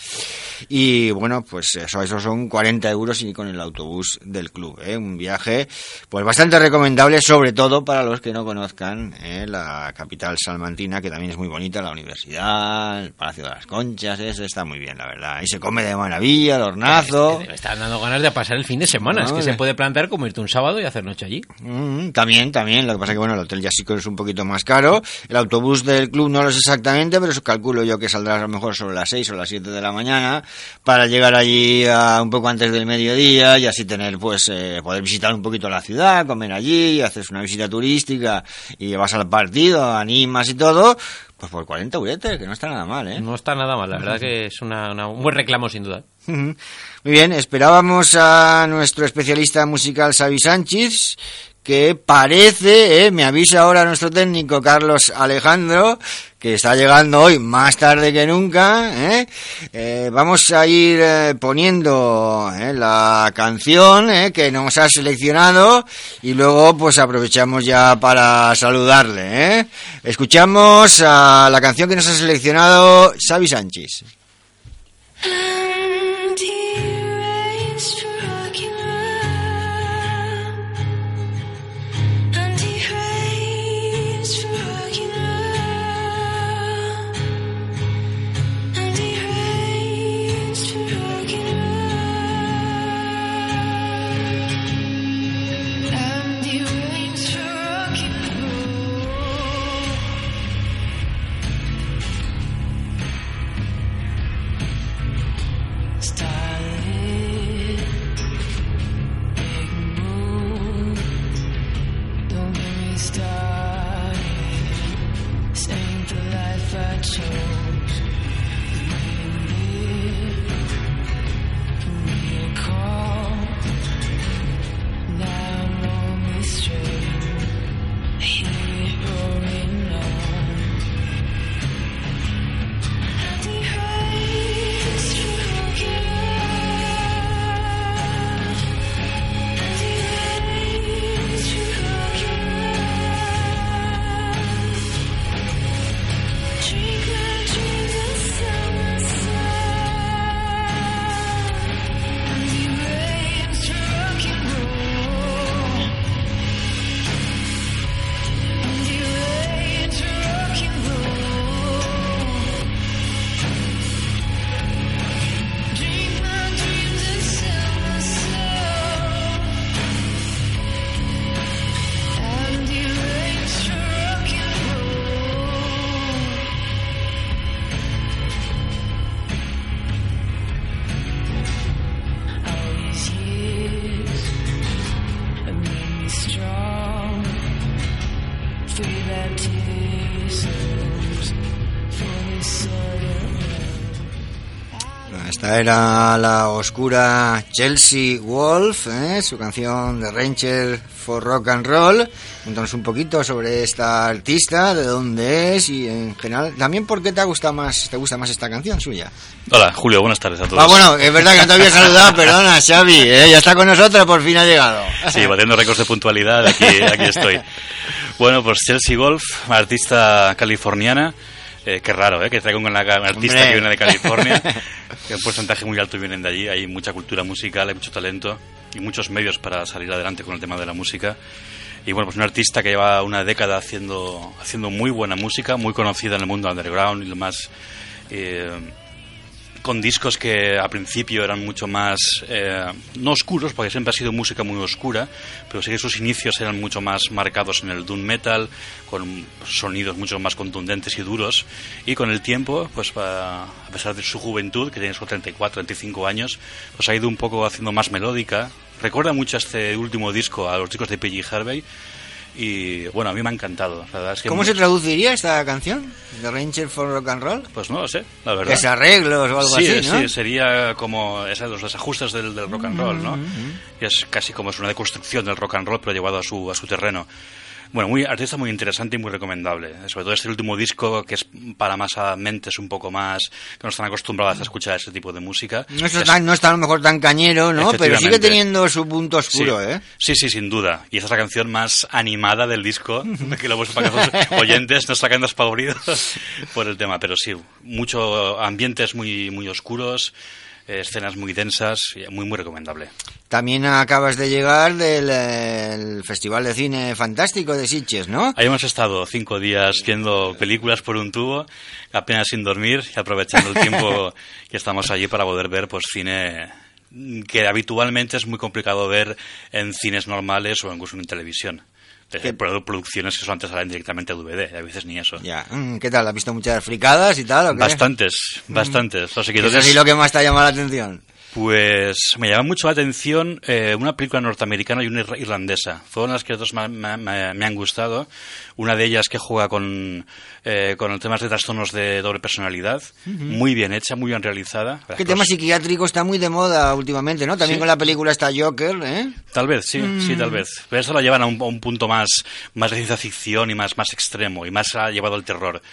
Y bueno, pues eso, eso son 40 euros y con el autobús del club, ¿eh? Un viaje pues bastante recomendable, sobre todo para los que no conozcan ¿eh? la capital salmantina, que también es muy bonita, la universidad, el Palacio de las Conchas, eso está muy bien, la verdad. Y se come de maravilla, el hornazo. Me están dando ganas de pasar el fin de semana. No, es que eh. se puede plantear como irte un sábado y hacer noche allí. Mm, también, también. Lo que pasa que, bueno, el hotel ya sí que es un poquito más caro. El autobús del club no lo sé exactamente, pero eso calculo yo que saldrá a lo mejor sobre las 6 o las 7 de la mañana para llegar allí a un poco antes del mediodía y así tener, pues, eh, poder visitar un poquito la ciudad, comer allí, haces una visita turística y vas al partido, animas y todo. Pues por 40 euretes, que no está nada mal, ¿eh? No está nada mal, la verdad que es una- una- un buen reclamo sin duda. Muy bien, esperábamos a nuestro especialista musical Xavi Sánchez, que parece, eh, me avisa ahora nuestro técnico Carlos Alejandro, que está llegando hoy más tarde que nunca. ¿eh? Eh, vamos a ir eh, poniendo la canción que nos ha seleccionado y luego pues aprovechamos ya para saludarle. Escuchamos a la canción que nos ha seleccionado Xavi Sánchez. free that tears, for me so Esta era la oscura Chelsea Wolf, ¿eh? su canción de Ranger for Rock and Roll. Cuéntanos un poquito sobre esta artista, de dónde es y en general, también por qué te gusta más, te gusta más esta canción suya. Hola, Julio, buenas tardes a todos. Ah, bueno, es verdad que no te había saludado, perdona, Xavi, ¿eh? ya está con nosotros, por fin ha llegado. Sí, batiendo récords de puntualidad, aquí, aquí estoy. Bueno, pues Chelsea Wolf, artista californiana, eh, qué raro, ¿eh? Que traigo una, una artista Hombre. que viene de California, que un porcentaje muy alto vienen de allí. Hay mucha cultura musical, hay mucho talento y muchos medios para salir adelante con el tema de la música. Y bueno, pues un artista que lleva una década haciendo, haciendo muy buena música, muy conocida en el mundo underground y lo más... eh, con discos que al principio eran mucho más, eh, no oscuros, porque siempre ha sido música muy oscura, pero sí que sus inicios eran mucho más marcados en el doom metal, con sonidos mucho más contundentes y duros, y con el tiempo, pues a a pesar de su juventud, que tiene solo 34, 35 años, pues ha ido un poco haciendo más melódica. Recuerda mucho este último disco a los discos de P.G. Harvey, y bueno, a mí me ha encantado. La verdad es que ¿Cómo se traduciría esta canción? ¿The Ranger for Rock and Roll? Pues no lo sé, la verdad. Es arreglos o algo sí, así, ¿no? Sí, sería como esos los desajustes del, del rock and roll, ¿no? Y es casi como es una deconstrucción del rock and roll, pero llevado a su, a su terreno. Bueno, muy artista muy interesante y muy recomendable. Sobre todo este último disco, que es para más a mentes un poco más que no están acostumbradas a escuchar este tipo de música. No está, Es- tan- no está a lo mejor tan cañero, ¿no? Pero sigue teniendo su punto oscuro, sí. ¿eh? Sí, sí, sin duda. Y esta es la canción más animada del disco, que lo para que los oyentes no saquen despavoridos por el tema. Pero sí, mucho ambientes muy, muy oscuros, escenas muy densas, y muy, muy recomendable. También acabas de llegar del eh, el Festival de Cine Fantástico de Sitges, ¿no? Ahí hemos estado cinco días viendo películas por un tubo, apenas sin dormir y aprovechando el tiempo que estamos allí para poder ver pues cine que habitualmente es muy complicado ver en cines normales o incluso en televisión. Produ- producciones que son antes salen directamente a DVD, a veces ni eso. Ya. Mm, ¿Qué tal? ¿Has visto muchas fricadas y tal? o qué? Bastantes, bastantes. Los ¿Qué es seguidores, así lo que más te ha llamado la atención? Pues me llama mucho la atención eh, una película norteamericana y una ir- irlandesa. Fueron las que dos me, me- han gustado. Una de ellas que juega con, eh, con el temas de trastornos de doble personalidad. Muy bien hecha, muy bien realizada. Que tema psiquiátrico está muy de moda últimamente, ¿no? También Sí. con la película está Joker, ¿eh? Tal vez, sí, sí, Mm. tal vez. Pero eso lo llevan a un, a un punto más, más de ciencia ficción y más, más extremo, y más ha llevado al terror.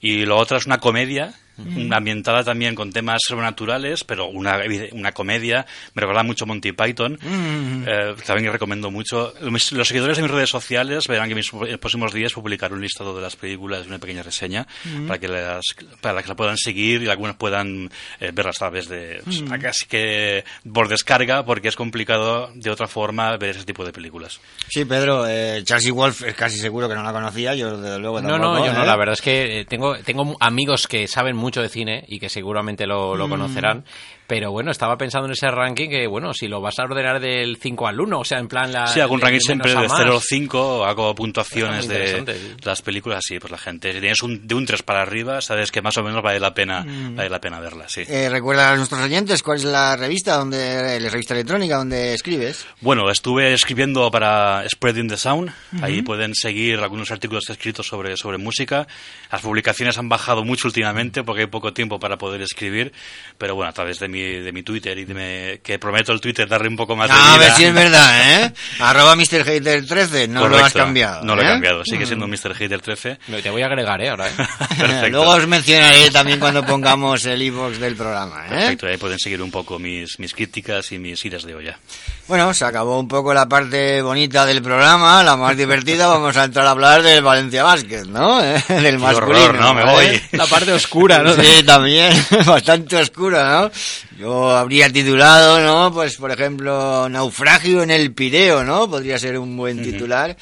Y lo otro es una comedia. Una ambientada también con temas sobrenaturales, pero una, una comedia. Me recuerda mucho Monty Python. Mm. Eh, también recomiendo mucho. Mis- Los seguidores de mis redes sociales verán que en mis en próximos días publicaré un listado de las películas y una pequeña reseña Mm. para que las para que la puedan seguir y algunas puedan eh, verlas a través de pues, Mm. casi que por descarga porque es complicado de otra forma ver ese tipo de películas. Sí, Pedro, eh, Chelsea Wolf es casi seguro que no la conocía, yo desde luego No, tampoco, no, yo no. ¿eh? La verdad es que eh, tengo, tengo amigos que saben mucho de cine y que seguramente lo, lo Mm. conocerán. Pero bueno, estaba pensando en ese ranking que, bueno, si lo vas a ordenar del 5 al 1, o sea, en plan la. Sí, hago un de- ranking de siempre de a más. 0 al 5, hago puntuaciones de sí. las películas, sí, pues la gente, si tienes un, de un 3 para arriba, sabes que más o menos vale la pena, Mm. vale la pena verla, sí. Eh, recuerda a nuestros oyentes cuál es la revista donde la revista electrónica donde escribes. Bueno, estuve escribiendo para Spreading the Sound. Ahí pueden seguir algunos artículos escritos sobre, sobre música. Las publicaciones han bajado mucho últimamente porque hay poco tiempo para poder escribir. Pero bueno, a través de mi, de mi Twitter y mi- que prometo el Twitter darle un poco más de Ah, a vida. ver si es verdad, ¿eh? Arroba MrHater13, no lo Correcto. has cambiado. No lo he ¿eh? cambiado, sigue Mm. siendo Mr. Hater 13. Te voy a agregar, ¿eh? Ahora, ¿eh? Perfecto. Luego os mencionaré también cuando pongamos el iVoox del programa, ¿eh? Perfecto, ahí pueden seguir un poco mis, mis críticas y mis iras de olla. Bueno, se acabó un poco la parte bonita del programa, la más divertida. Vamos a entrar a hablar del Valencia Basket, ¿no? Eh, Del masculino. horror, ¿no? Me ¿vale? voy. La parte oscura, ¿no? Sí, también, bastante oscura, ¿no? Yo habría titulado, ¿no? Pues, por ejemplo, Naufragio en el Pireo, ¿no? Podría ser un buen titular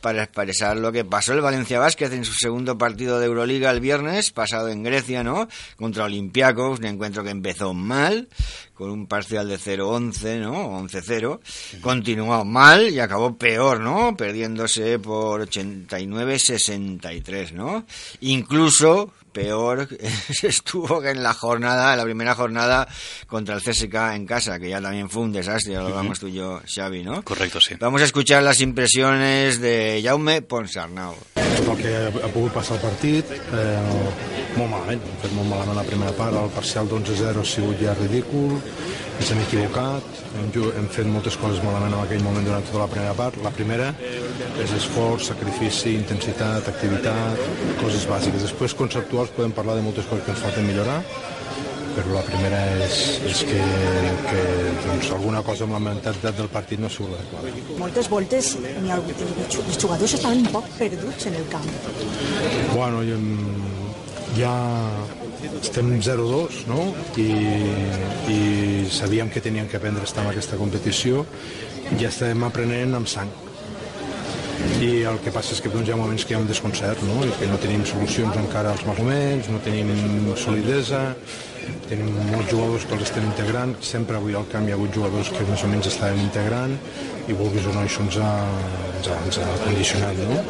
para expresar lo que pasó el Valencia Basket en su segundo partido de Euroliga el viernes, pasado en Grecia, ¿no? Contra Olympiacos, un encuentro que empezó mal, con un parcial de 0-11, ¿no? 11-0. Continuó mal y acabó peor, ¿no? Perdiéndose por 89-63, ¿no? Incluso peor estuvo que en la jornada, en la primera jornada contra el CSK en casa, que ya también fue un desastre, ya lo hablamos tú y yo, Xavi, ¿no? Correcto, sí. Vamos a escuchar las impresiones de Jaume Ponsarnau. Ok, ha, ha pogut passar el partit, eh, molt malament, hem fet molt malament la primera part, el parcial d'11-0 ha sigut ja ridícul, ens hem equivocat, hem, hem fet moltes coses malament en aquell moment durant tota la primera part. La primera és esforç, sacrifici, intensitat, activitat, coses bàsiques. Després, conceptuals, podem parlar de moltes coses que ens falten millorar, però la primera és, és que, que doncs, alguna cosa amb la mentalitat del partit no ha sigut adequada. Moltes voltes ha hagut, els jugadors estaven un poc perduts en el camp. Bueno, i, ja estem 0-2, no? I, I sabíem que teníem que aprendre a estar en aquesta competició i ja estem aprenent amb sang. I el que passa és que doncs, hi ha moments que hi ha un desconcert, no? I que no tenim solucions encara als moments, no tenim solidesa, tenim molts jugadors que els estem integrant, sempre avui al camp hi ha hagut jugadors que més o menys estaven integrant i vulguis o no això ens ha, ens ha, ens ha condicionat, no?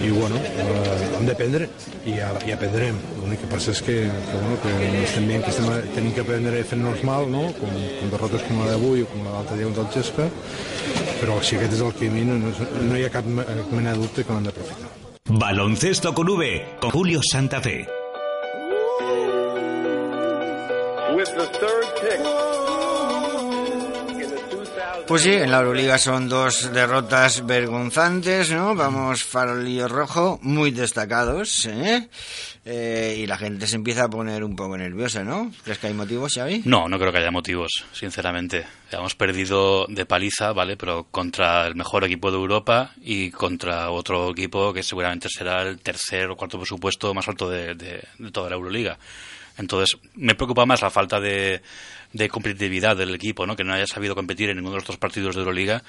I bueno, eh, hem d'aprendre i, ja, i aprendrem l'únic que passa és que, que, bueno, que estem veient que estem, tenim que aprendre fent-nos mal no? com, com derrotes com la d'avui o com la d'altre dia del Gesca però si aquest és el camí no, no, no hi ha cap me- mena de dubte que l'hem d'aprofitar Baloncesto con V, con Julio Santa Fe. With the third pick in the 2000 Pues sí, en la Euroliga son dos derrotas vergonzantes, ¿no? Vamos, farolillo rojo, muy destacados, ¿eh? Eh, y la gente se empieza a poner un poco nerviosa, ¿no? ¿Crees que hay motivos, Xavi? No, no creo que haya motivos, sinceramente. Hemos perdido de paliza, ¿vale? Pero contra el mejor equipo de Europa y contra otro equipo que seguramente será el tercer o cuarto presupuesto más alto de, de- de toda la Euroliga. Entonces, me preocupa más la falta de, de competitividad del equipo, ¿no? Que no haya sabido competir en ninguno de los dos partidos de Euroliga.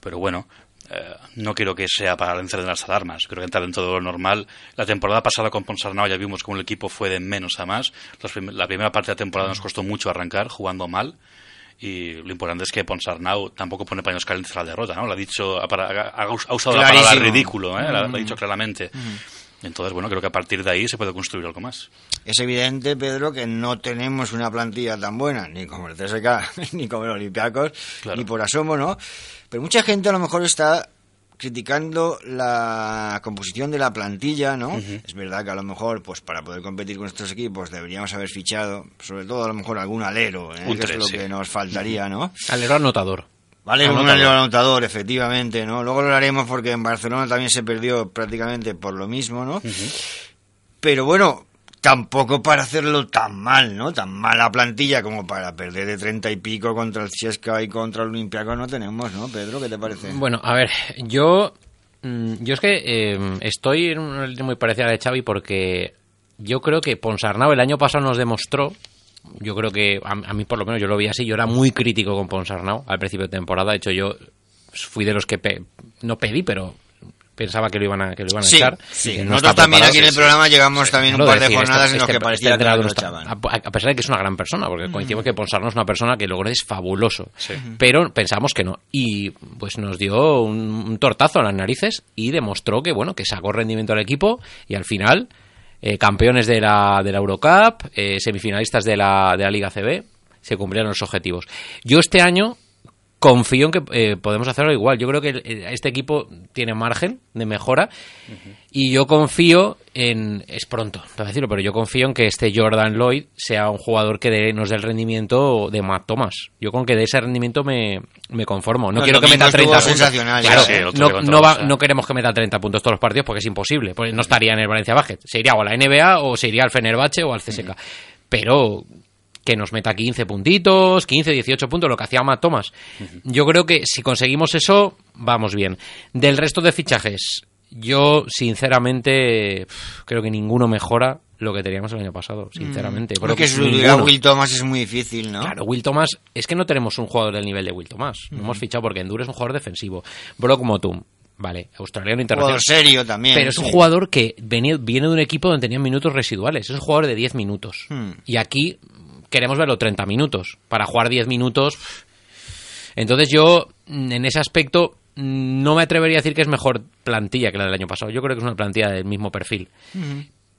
Pero bueno, eh, no quiero que sea para encender las alarmas. Creo que entra dentro de lo normal. La temporada pasada con Ponsarnau ya vimos cómo el equipo fue de menos a más. Prim- la primera parte de la temporada nos costó mucho arrancar jugando mal. Y lo importante es que Ponsarnau tampoco pone paños calientes a la derrota, ¿no? Lo ha dicho, ha, ha- ha usado la palabra Clarísimo. ridículo, ¿eh? Lo ha- Mm. dicho claramente. Entonces, bueno, creo que a partir de ahí se puede construir algo más. Es evidente, Pedro, que no tenemos una plantilla tan buena, ni como el CSK, ni como el Olympiacos, ni por asomo, ¿no? Pero mucha gente a lo mejor está criticando la composición de la plantilla, ¿no? Es verdad que a lo mejor, pues para poder competir con estos equipos deberíamos haber fichado, sobre todo a lo mejor algún alero, ¿eh? Un que es lo sí. que nos faltaría, ¿no? Alero anotador. Vale, un Anotador. alero anotador, efectivamente, ¿no? Luego lo haremos porque en Barcelona también se perdió prácticamente por lo mismo, ¿no? Pero bueno, tampoco para hacerlo tan mal, ¿no? Tan mala plantilla como para perder de treinta y pico contra el Ciesca y contra el Olympiacos no tenemos, ¿no, Pedro? ¿Qué te parece? Bueno, a ver, yo, mm, yo es que eh, estoy en una línea muy parecida a la de Xavi porque yo creo que Ponsarnau el año pasado nos demostró, yo creo que a, a mí por lo menos yo lo vi así, yo era muy crítico con Ponsarnau al principio de temporada, de hecho yo fui de los que pe- no pedí, pero pensaba que lo iban a, que lo iban a Sí, echar. sí. no Nosotros también aquí en el programa llegamos también un par de decir, jornadas este- en las este- que parecía este que lo echaban. a, pesar de que es una gran persona, porque coincidimos que Ponsarnau es una persona que logro es fabuloso, pero pensamos que no. Y pues nos dio un, un tortazo en las narices y demostró que, bueno, que sacó rendimiento al equipo y al final, eh, campeones de la, de la Eurocup, eh, semifinalistas de la, de la Liga CB, se cumplieron los objetivos. Yo este año confío en que eh, podemos hacerlo igual. Yo creo que este equipo tiene margen de mejora y yo confío en. Es pronto para decirlo, pero yo confío en que este Jordan Lloyd sea un jugador que dé- nos dé el rendimiento de Matt Thomas. Yo con que de ese rendimiento me, me conformo. No, quiero que meta 30 estuvo puntos. Claro, sí, no, no, va- no queremos que meta 30 puntos todos los partidos porque es imposible. Porque no estaría en el Valencia Basket. Se iría o a la NBA o se iría al Fenerbahce o al CSK. Pero que nos meta 15 puntitos, 15, 18 puntos, lo que hacía Matt Thomas. Yo creo que si conseguimos eso, vamos bien. Del resto de fichajes, yo sinceramente creo que ninguno mejora lo que teníamos el año pasado, sinceramente. Creo Porque que. Will Thomas es muy difícil, ¿no? Claro, Will Thomas, es que no tenemos un jugador del nivel de Will Thomas. No hemos fichado porque Endure es un jugador defensivo. Brock Motum, vale, australiano internacional. Jugador serio también, Pero es un jugador que venía- viene de un equipo donde tenía minutos residuales. Es un jugador de 10 minutos. Hmm. Y aquí queremos verlo 30 minutos. Para jugar 10 minutos. Entonces yo, mm, en ese aspecto, mm, no me atrevería a decir que es mejor plantilla que la del año pasado. Yo creo que es una plantilla del mismo perfil.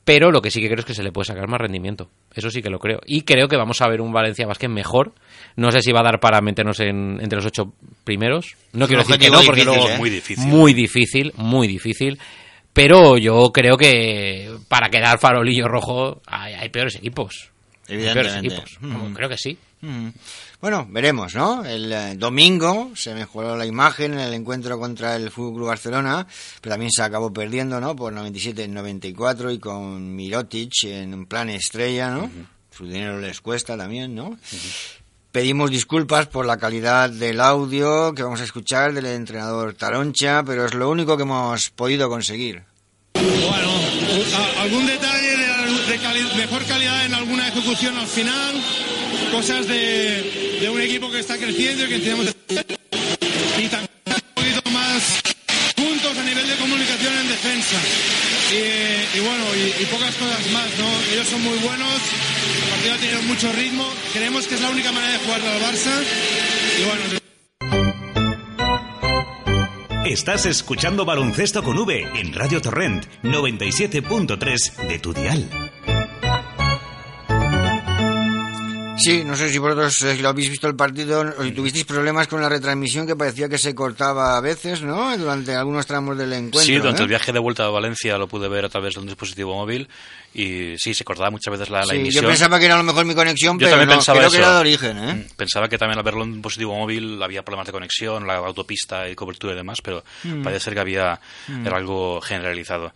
Pero lo que sí que creo es que se le puede sacar más rendimiento. Eso sí que lo creo. Y creo que vamos a ver un Valencia Basket mejor. No sé si va a dar para meternos en, entre los ocho primeros. No Es quiero decir que no, porque difícil, luego ¿eh? Muy difícil. Muy difícil, muy difícil. Pero yo creo que para quedar farolillo rojo hay, hay peores equipos. Evidentemente. equipos. Vamos, Creo que sí. Mm. Bueno, veremos, ¿no? El eh, domingo se mejoró la imagen en el encuentro contra el Fútbol Club Barcelona, pero también se acabó perdiendo, ¿no? Por 97-94 y con Mirotic en plan estrella, ¿no? Su dinero les cuesta también, ¿no? Pedimos disculpas por la calidad del audio que vamos a escuchar del entrenador Taroncha, pero es lo único que hemos podido conseguir. A- algún detalle de, de cali- mejor calidad en alguna ejecución al final, cosas de, de un equipo que está creciendo y que tenemos y también un poquito más puntos a nivel de comunicación en defensa. Y, y bueno, y, y pocas cosas más, ¿no? Ellos son muy buenos, el partido ha tenido mucho ritmo, creemos que es la única manera de jugar al Barça y bueno, Estás escuchando Baloncesto con V en Radio Torrent 97.3 de tu dial. Sí, no sé si vosotros eh, lo habéis visto el partido o tuvisteis problemas con la retransmisión que parecía que se cortaba a veces, ¿no? Durante algunos tramos del encuentro. Sí, durante ¿eh? el viaje de vuelta a Valencia lo pude ver a través de un dispositivo móvil y sí, se cortaba muchas veces la, emisión. yo pensaba que era a lo mejor mi conexión, Yo pero no, pensaba creo eso. que era de origen, ¿eh? Mm, Pensaba que también al verlo en un dispositivo móvil había problemas de conexión, la autopista y cobertura y demás, pero Mm. parece ser que había Mm. era algo generalizado.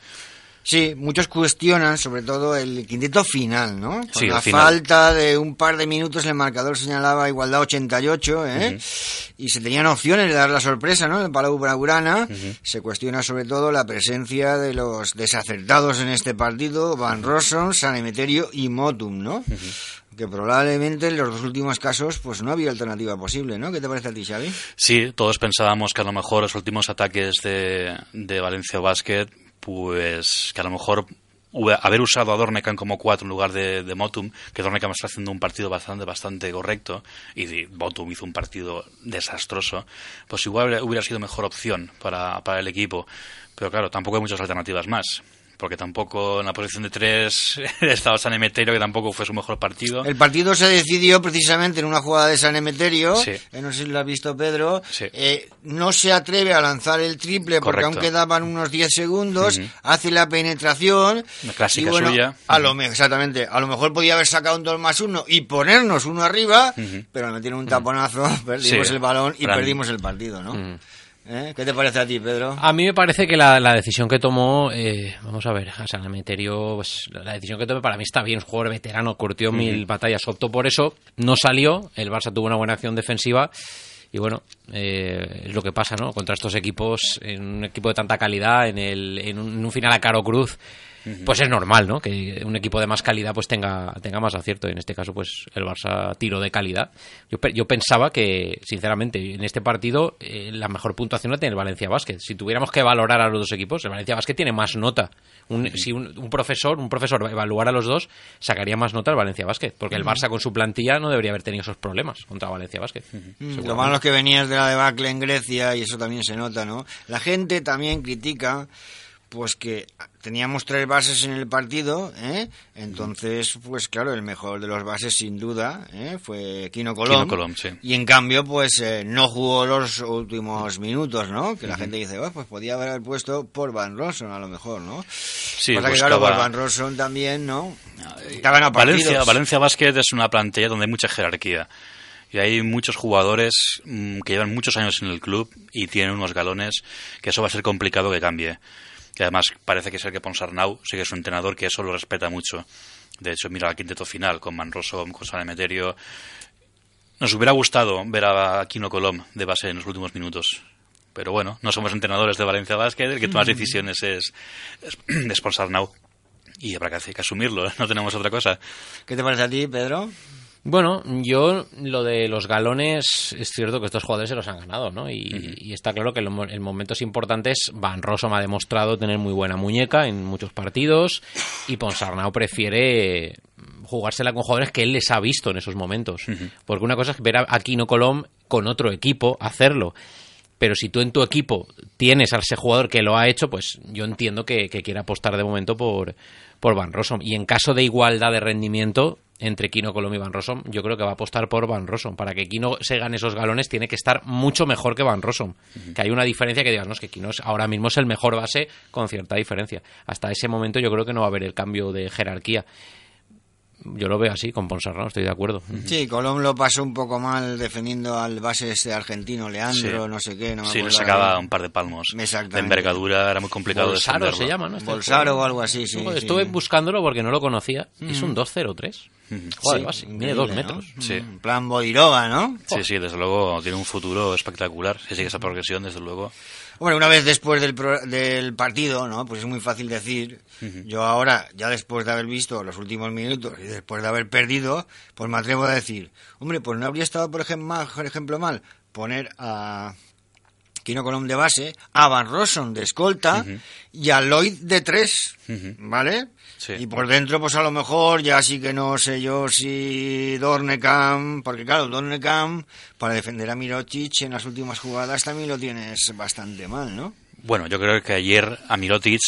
Sí, muchos cuestionan sobre todo el quinteto final, ¿no? Con Sí, la final. falta de un par de minutos el marcador señalaba igualdad 88, ¿eh? Y se tenían opciones de dar la sorpresa, ¿no? En el Palau Blaugrana se cuestiona sobre todo la presencia de los desacertados en este partido, Van Rossum, San Emeterio y Motum, ¿no? Que probablemente en los dos últimos casos pues no había alternativa posible, ¿no? ¿Qué te parece a ti, Xavi? Sí, todos pensábamos que a lo mejor los últimos ataques de, de Valencia Basket, pues que a lo mejor haber usado a Dornecan como cuatro en lugar de, de Motum, que Dornecan está haciendo un partido bastante bastante correcto y Motum hizo un partido desastroso, pues igual hubiera sido mejor opción para, para el equipo. Pero claro, tampoco hay muchas alternativas más. Porque tampoco en la posición de tres estaba San Emeterio, que tampoco fue su mejor partido. El partido se decidió precisamente en una jugada de San Emeterio, Sí. eh, no sé si lo has visto Pedro, Sí. eh, no se atreve a lanzar el triple porque Correcto. aún quedaban unos 10 segundos, Ujú. hace la penetración Una clásica y bueno, suya. A lo, me- exactamente, a lo mejor podía haber sacado un 2 más 1 y ponernos uno arriba, Ujú. pero le metieron un taponazo, perdimos Sí. el balón y Gran- perdimos el partido, ¿no? Mm. ¿Eh? ¿Qué te parece a ti, Pedro? A mí me parece que la, la decisión que tomó, eh, vamos a ver, a San Emeterio, pues, la decisión que tomó para mí está bien, es un jugador veterano, curtió mil batallas, optó por eso, no salió, el Barça tuvo una buena acción defensiva y bueno, eh, es lo que pasa, ¿no? Contra estos equipos, en un equipo de tanta calidad, en, el, en, un, en un final a Caro Cruz, pues es normal, ¿no? Que un equipo de más calidad pues tenga, tenga más acierto. En este caso, pues el Barça tiró de calidad. Yo, pe- yo pensaba que, sinceramente, en este partido eh, la mejor puntuación la tiene el Valencia Basket. Si tuviéramos que valorar a los dos equipos, el Valencia Basket tiene más nota. Un, Si un, un profesor, un profesor evaluara a los dos, sacaría más nota al Valencia Basket. Porque el. Barça con su plantilla no debería haber tenido esos problemas contra Valencia Basket. Mm. Lo malo es que venías de la debacle en Grecia y eso también se nota, ¿no? La gente también critica pues que teníamos tres bases en el partido, ¿eh? Entonces, pues claro, el mejor de los bases sin duda ¿eh? fue Kino Colom. Kino Colom, sí. Y en cambio, pues eh, no jugó los últimos minutos, ¿no? Que la gente dice, "Oh, pues podía haber puesto por Van Rossum a lo mejor, ¿no? Sí, que claro, por Van Rossum también, ¿no? Ganado partidos. Valencia, Valencia Basket es una plantilla donde hay mucha jerarquía. Y hay muchos jugadores mm, que llevan muchos años en el club y tienen unos galones que eso va a ser complicado que cambie. Y además parece que es el que Ponsarnau sí que es un entrenador que eso lo respeta mucho. De hecho, mira el quinteto final con Manroso, con San Emeterio. Nos hubiera gustado ver a Kino Colom de base en los últimos minutos. Pero bueno, no somos entrenadores de Valencia Basket, el que toma las decisiones es, es, es Ponsarnau. Y habrá que, que asumirlo, no tenemos otra cosa. ¿Qué te parece a ti, Pedro? Bueno, yo lo de los galones es cierto que estos jugadores se los han ganado, ¿no? Y, y está claro que en, en momentos importantes Van Rossum ha demostrado tener muy buena muñeca en muchos partidos y Ponsarnau prefiere jugársela con jugadores que él les ha visto en esos momentos. Porque una cosa es ver a Aquino Colom con otro equipo hacerlo. Pero si tú en tu equipo tienes a ese jugador que lo ha hecho, pues yo entiendo que, que quiera apostar de momento por, por Van Rossum. Y en caso de igualdad de rendimiento, entre Kino Colom y Van Rossum, yo creo que va a apostar por Van Rossum. Para que Kino se gane esos galones tiene que estar mucho mejor que Van Rossum. Que hay una diferencia que digas, no, es que Kino ahora mismo es el mejor base con cierta diferencia. Hasta ese momento yo creo que no va a haber el cambio de jerarquía. Yo lo veo así con Ponsarnau, estoy de acuerdo. Sí, Colom lo pasó un poco mal defendiendo al base este argentino, Leandro, Sí. no sé qué. No me sí, le sacaba un par de palmos. De Exactamente. envergadura era muy complicado Bolsaro defenderlo. se llama, ¿no? Este Bolsaro o algo así, sí. Joder, sí. Estuve buscándolo porque no lo conocía. Es Ujú. un 2-0-3. Sí, Joder, base, mide dos metros. ¿no? Sí. En plan Bodiroga, ¿no? Sí, sí, desde luego tiene un futuro espectacular. Si sigue esa progresión, desde luego. Bueno, una vez después del, pro- del partido, ¿no? Pues es muy fácil decir. Yo ahora, ya después de haber visto los últimos minutos y después de haber perdido, pues me atrevo a decir, hombre, pues no habría estado, por ejemplo, mal, por ejemplo, mal poner a Kino Colom de base, a Van Rossum de escolta y a Lloyd de tres, ¿vale? Y por dentro, pues a lo mejor ya sí que no sé yo si Dornecam, porque claro, Dornecam para defender a Mirotic en las últimas jugadas también lo tienes bastante mal, ¿no? Bueno, yo creo que ayer a Mirotic,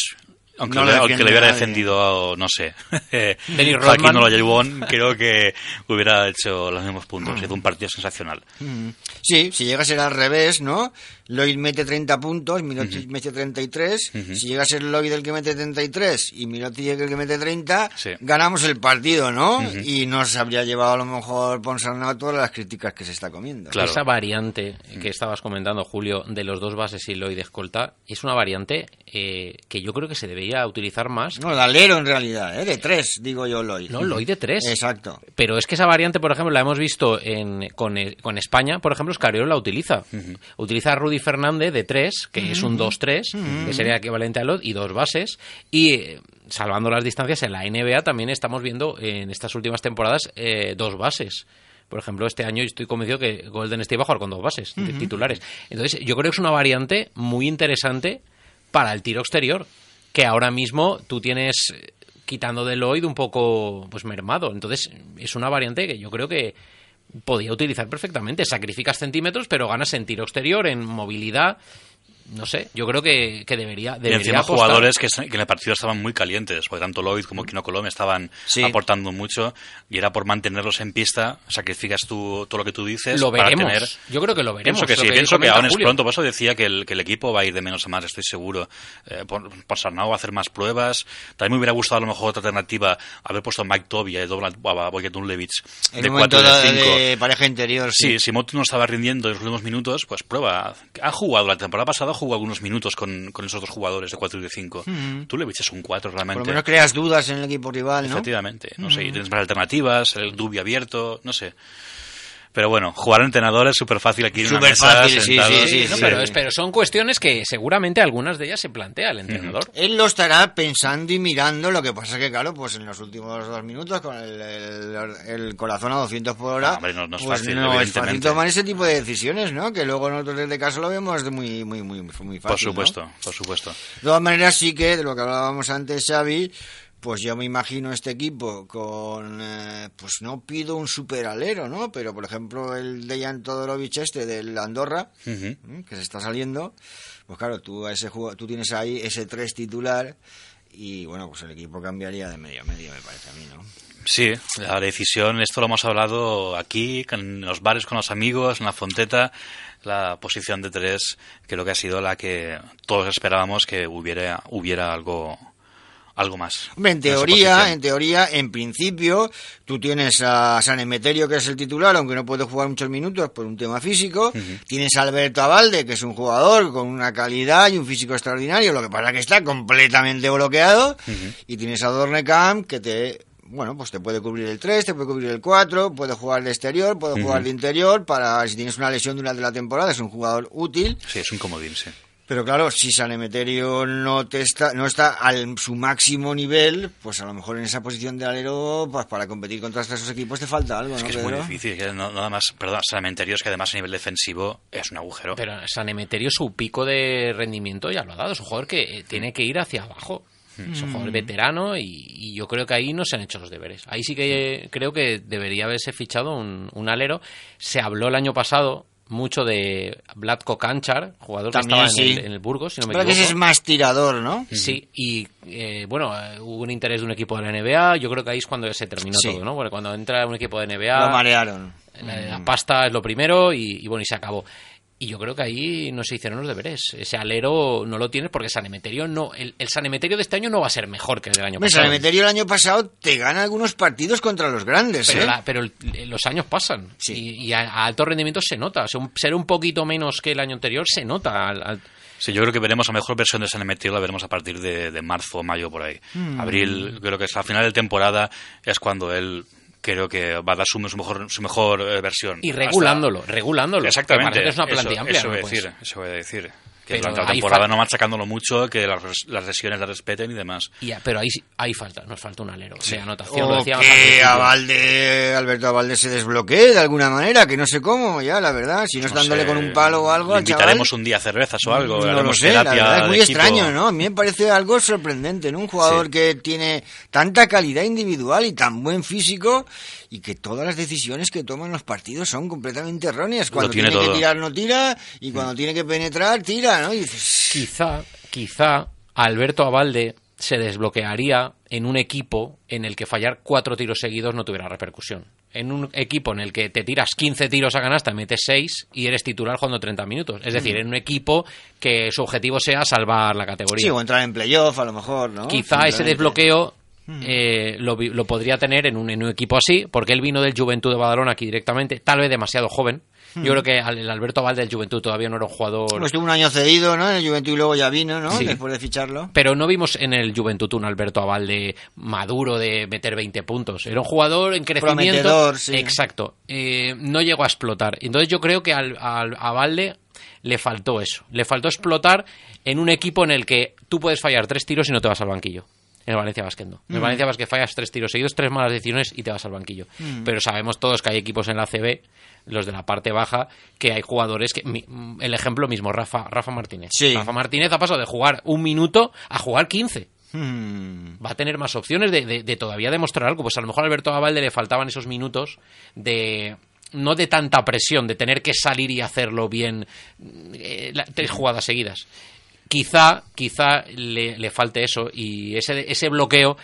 aunque, No le, lo aunque defiende le hubiera nadie. defendido, no sé, Dennis Joaquín Rodman. Olajuwon, creo que hubiera hecho los mismos puntos. Hizo un partido sensacional. Mm. Sí, si llega a ser al revés, ¿no? Lloyd mete 30 puntos, Mirotic mete 33. Si llega a ser Lloyd el que mete 33 y Mirotic el que mete 30, Sí. ganamos el partido, ¿no? Ujú. Y nos habría llevado a lo mejor Ponsarnau todas las críticas que se está comiendo. Esa variante que estabas comentando, Julio, de los dos bases y Lloyd escolta, es una variante eh, que yo creo que se debería utilizar más. No, de alero en realidad, ¿eh? De 3, digo yo, Lloyd. No, Lloyd de tres. Exacto. Pero es que esa variante, por ejemplo, la hemos visto en, con, eh, con España, por ejemplo, Escariolo la utiliza. Utiliza a Rudy Fernández de 3, que es un 2-3, que sería equivalente a Lloyd, y dos bases. Y eh, salvando las distancias, en la NBA también estamos viendo en estas últimas temporadas eh, dos bases. Por ejemplo, este año estoy convencido que Golden State va a jugar con dos bases titulares. Entonces, yo creo que es una variante muy interesante para el tiro exterior, que ahora mismo tú tienes eh, quitando de Lloyd un poco pues mermado. Entonces, es una variante que yo creo que podía utilizar perfectamente. Sacrificas centímetros, pero ganas en tiro exterior, en movilidad. No sé, yo creo que, que debería, Y debería encima apostar. jugadores que, que en el partido estaban muy calientes, porque tanto Lloyd como Kino Colom estaban Sí. aportando mucho y era por mantenerlos en pista, sacrificas tú, todo lo que tú dices Lo para veremos. tener... Yo creo que lo veremos. Pienso que sí, que pienso que aún es pronto, por eso decía que el, que el equipo va a ir de menos a más, estoy seguro. Eh, por, por Sarnau va a hacer más pruebas. También me hubiera gustado a lo mejor otra alternativa, haber puesto a Mike Toby y a Doblan- a Boyet Dunlevich En de un momento 4 de de, 5. de pareja interior, sí. Sí, si Motu no estaba rindiendo en los últimos minutos, pues prueba. Ha jugado la temporada pasada, jugado algunos minutos con, con esos dos jugadores de 4 y de 5. Ujú. Tú le es un 4 Por realmente. lo menos creas dudas en el equipo rival, ¿no? Efectivamente, no sé, y Ujú. tienes más alternativas, el Dubi abierto, no sé. Pero bueno, jugar a entrenador es súper fácil aquí en mesa, Superfácil, sí, sí, sí, No, pero, es- pero son cuestiones que seguramente algunas de ellas se plantea el entrenador. Él lo estará pensando y mirando, lo que pasa es que, claro, pues en los últimos dos minutos, con el, el- el corazón a 200 por hora, No, hombre, no- no es pues fácil, no es fácil tomar ese tipo de decisiones, ¿no? Que luego nosotros desde caso lo vemos muy, muy, muy, muy fácil. Por ¿no? supuesto, por supuesto. De todas maneras, sí que, de lo que hablábamos antes, Xavi, pues yo me imagino este equipo con, eh, pues no pido un superalero, ¿no? Pero, por ejemplo, el Dejan Todorovic este del Andorra, que se está saliendo, pues claro, tú, a ese tú tienes ahí ese 3 titular y, bueno, pues el equipo cambiaría de medio a medio, me parece a mí, ¿no? Sí, la decisión, esto lo hemos hablado aquí, en los bares con los amigos, en la fonteta, la posición de tres, creo que ha sido la que todos esperábamos que hubiera, hubiera algo, algo más. En teoría, en teoría, en principio, tú tienes a San Emeterio, que es el titular, aunque no puede jugar muchos minutos por un tema físico. Tienes a Alberto Abalde, que es un jugador con una calidad y un físico extraordinario, lo que pasa que está completamente bloqueado. Y tienes a Dornecamp, que te, bueno, pues te puede cubrir el 3, te puede cubrir el 4, puede jugar de exterior, puede jugar Ujú. de interior, para si tienes una lesión durante la temporada, es un jugador útil. Sí, es un comodín, sí. Pero claro, si San Emeterio no, te está, no está al su máximo nivel, pues a lo mejor en esa posición de alero, pues para competir contra esos equipos te falta algo, Es ¿no, que es muy difícil, que no- nada más, perdón, Cementerio es que además a nivel defensivo es un agujero. Pero San Emeterio su pico de rendimiento ya lo ha dado. Es un jugador que eh, tiene que ir hacia abajo. Es un jugador Mm. veterano y, y yo creo que ahí no se han hecho los deberes. Ahí sí que creo que debería haberse fichado un, un alero. Se habló el año pasado mucho de Vlatko Kanchar, jugador También, que estaba sí. en, el, en el Burgos, si no me Pero que equivoco. ese es más tirador, ¿no? Sí, y eh, bueno, eh, hubo un interés de un equipo de la NBA, yo creo que ahí es cuando se terminó Sí. todo, ¿no? Bueno, cuando entra un equipo de NBA... Lo marearon. La, la pasta es lo primero y, y bueno, y se acabó. Y yo creo que ahí no se hicieron los deberes. Ese alero no lo tienes porque San Emeterio no... El, el San Emeterio de este año no va a ser mejor que el del año pasado. San Emeterio el año pasado te gana algunos partidos contra los grandes, Pero, ¿eh? la- pero el- los años pasan y, y a, a alto rendimiento se nota. O sea, un- ser un poquito menos que el año anterior se nota. al- al- Sí, yo creo que veremos la mejor versión de San Emeterio, la veremos a partir de, de marzo o mayo por ahí. Mm. Abril, creo que es al final de temporada es cuando él creo que va a dar su, su mejor, su mejor eh, versión. y Hasta- regulándolo, regulándolo. Exactamente. Es una eso- plantilla amplia. Eso, ¿no? voy a Pues- decir, eso voy a decir. Que Pero durante la temporada no machacándolo mucho, que las, las lesiones la respeten y demás. ya- pero ahí, sí- ahí falta, nos falta un alero Sí. de anotación. lo O decíamos al que principio. a Valde, Alberto Avalde se desbloquee de alguna manera, que no sé cómo, ya, la verdad. Si no es No dándole sé, con un palo o algo le al chaval. invitaremos un día a cervezas o algo. No lo sé, la verdad, es muy equipo. extraño, ¿no? A mí me parece algo sorprendente, ¿no? Un jugador que tiene tanta calidad individual y tan buen físico y que todas las decisiones que toma en los partidos son completamente erróneas. Cuando tiene tiene, que tirar, no tira, y cuando tiene que penetrar, tira, ¿no? Y dices, Quizá, quizá Alberto Abalde se desbloquearía en un equipo en el que fallar cuatro tiros seguidos no tuviera repercusión. En un equipo en el que te tiras 15 tiros a canasta, metes 6 y eres titular jugando 30 minutos. Es decir, Mm. en un equipo que su objetivo sea salvar la categoría. sí, o entrar en playoff a lo mejor, ¿no? Quizá ese desbloqueo Mm. eh, lo, lo podría tener en un, en un equipo así, porque él vino del Juventud de Badalona aquí directamente, tal vez demasiado joven. Mm. Yo creo que el Alberto Valde del Juventud todavía no era un jugador... Bueno, estuvo un año cedido, ¿no? En el Juventud y luego ya vino, ¿no? Sí. Después de ficharlo. Pero no vimos en el Juventud un Alberto Avalde maduro de meter 20 puntos. Era un jugador en crecimiento. Prometedor, sí. Exacto. Eh, no llegó a explotar. Entonces yo creo que al, al- a Valde le faltó eso. Le faltó explotar en un equipo en el que tú puedes fallar tres tiros y no te vas al banquillo. En el Valencia Basket no. En el Mm. Valencia Basket fallas tres tiros seguidos, tres malas decisiones y te vas al banquillo. Mm. Pero sabemos todos que hay equipos en la CB, los de la parte baja, que hay jugadores que... mi- el ejemplo mismo, Rafa, Rafa Martínez. Sí. Rafa Martínez ha pasado de jugar un minuto a jugar 15 Hmm. va a tener más opciones de, de- de todavía demostrar algo. Pues a lo mejor a Alberto Avalde le faltaban esos minutos de no de tanta presión, de tener que salir y hacerlo bien eh, la- tres jugadas seguidas. Quizá, quizá le, le falte eso y ese, ese bloqueo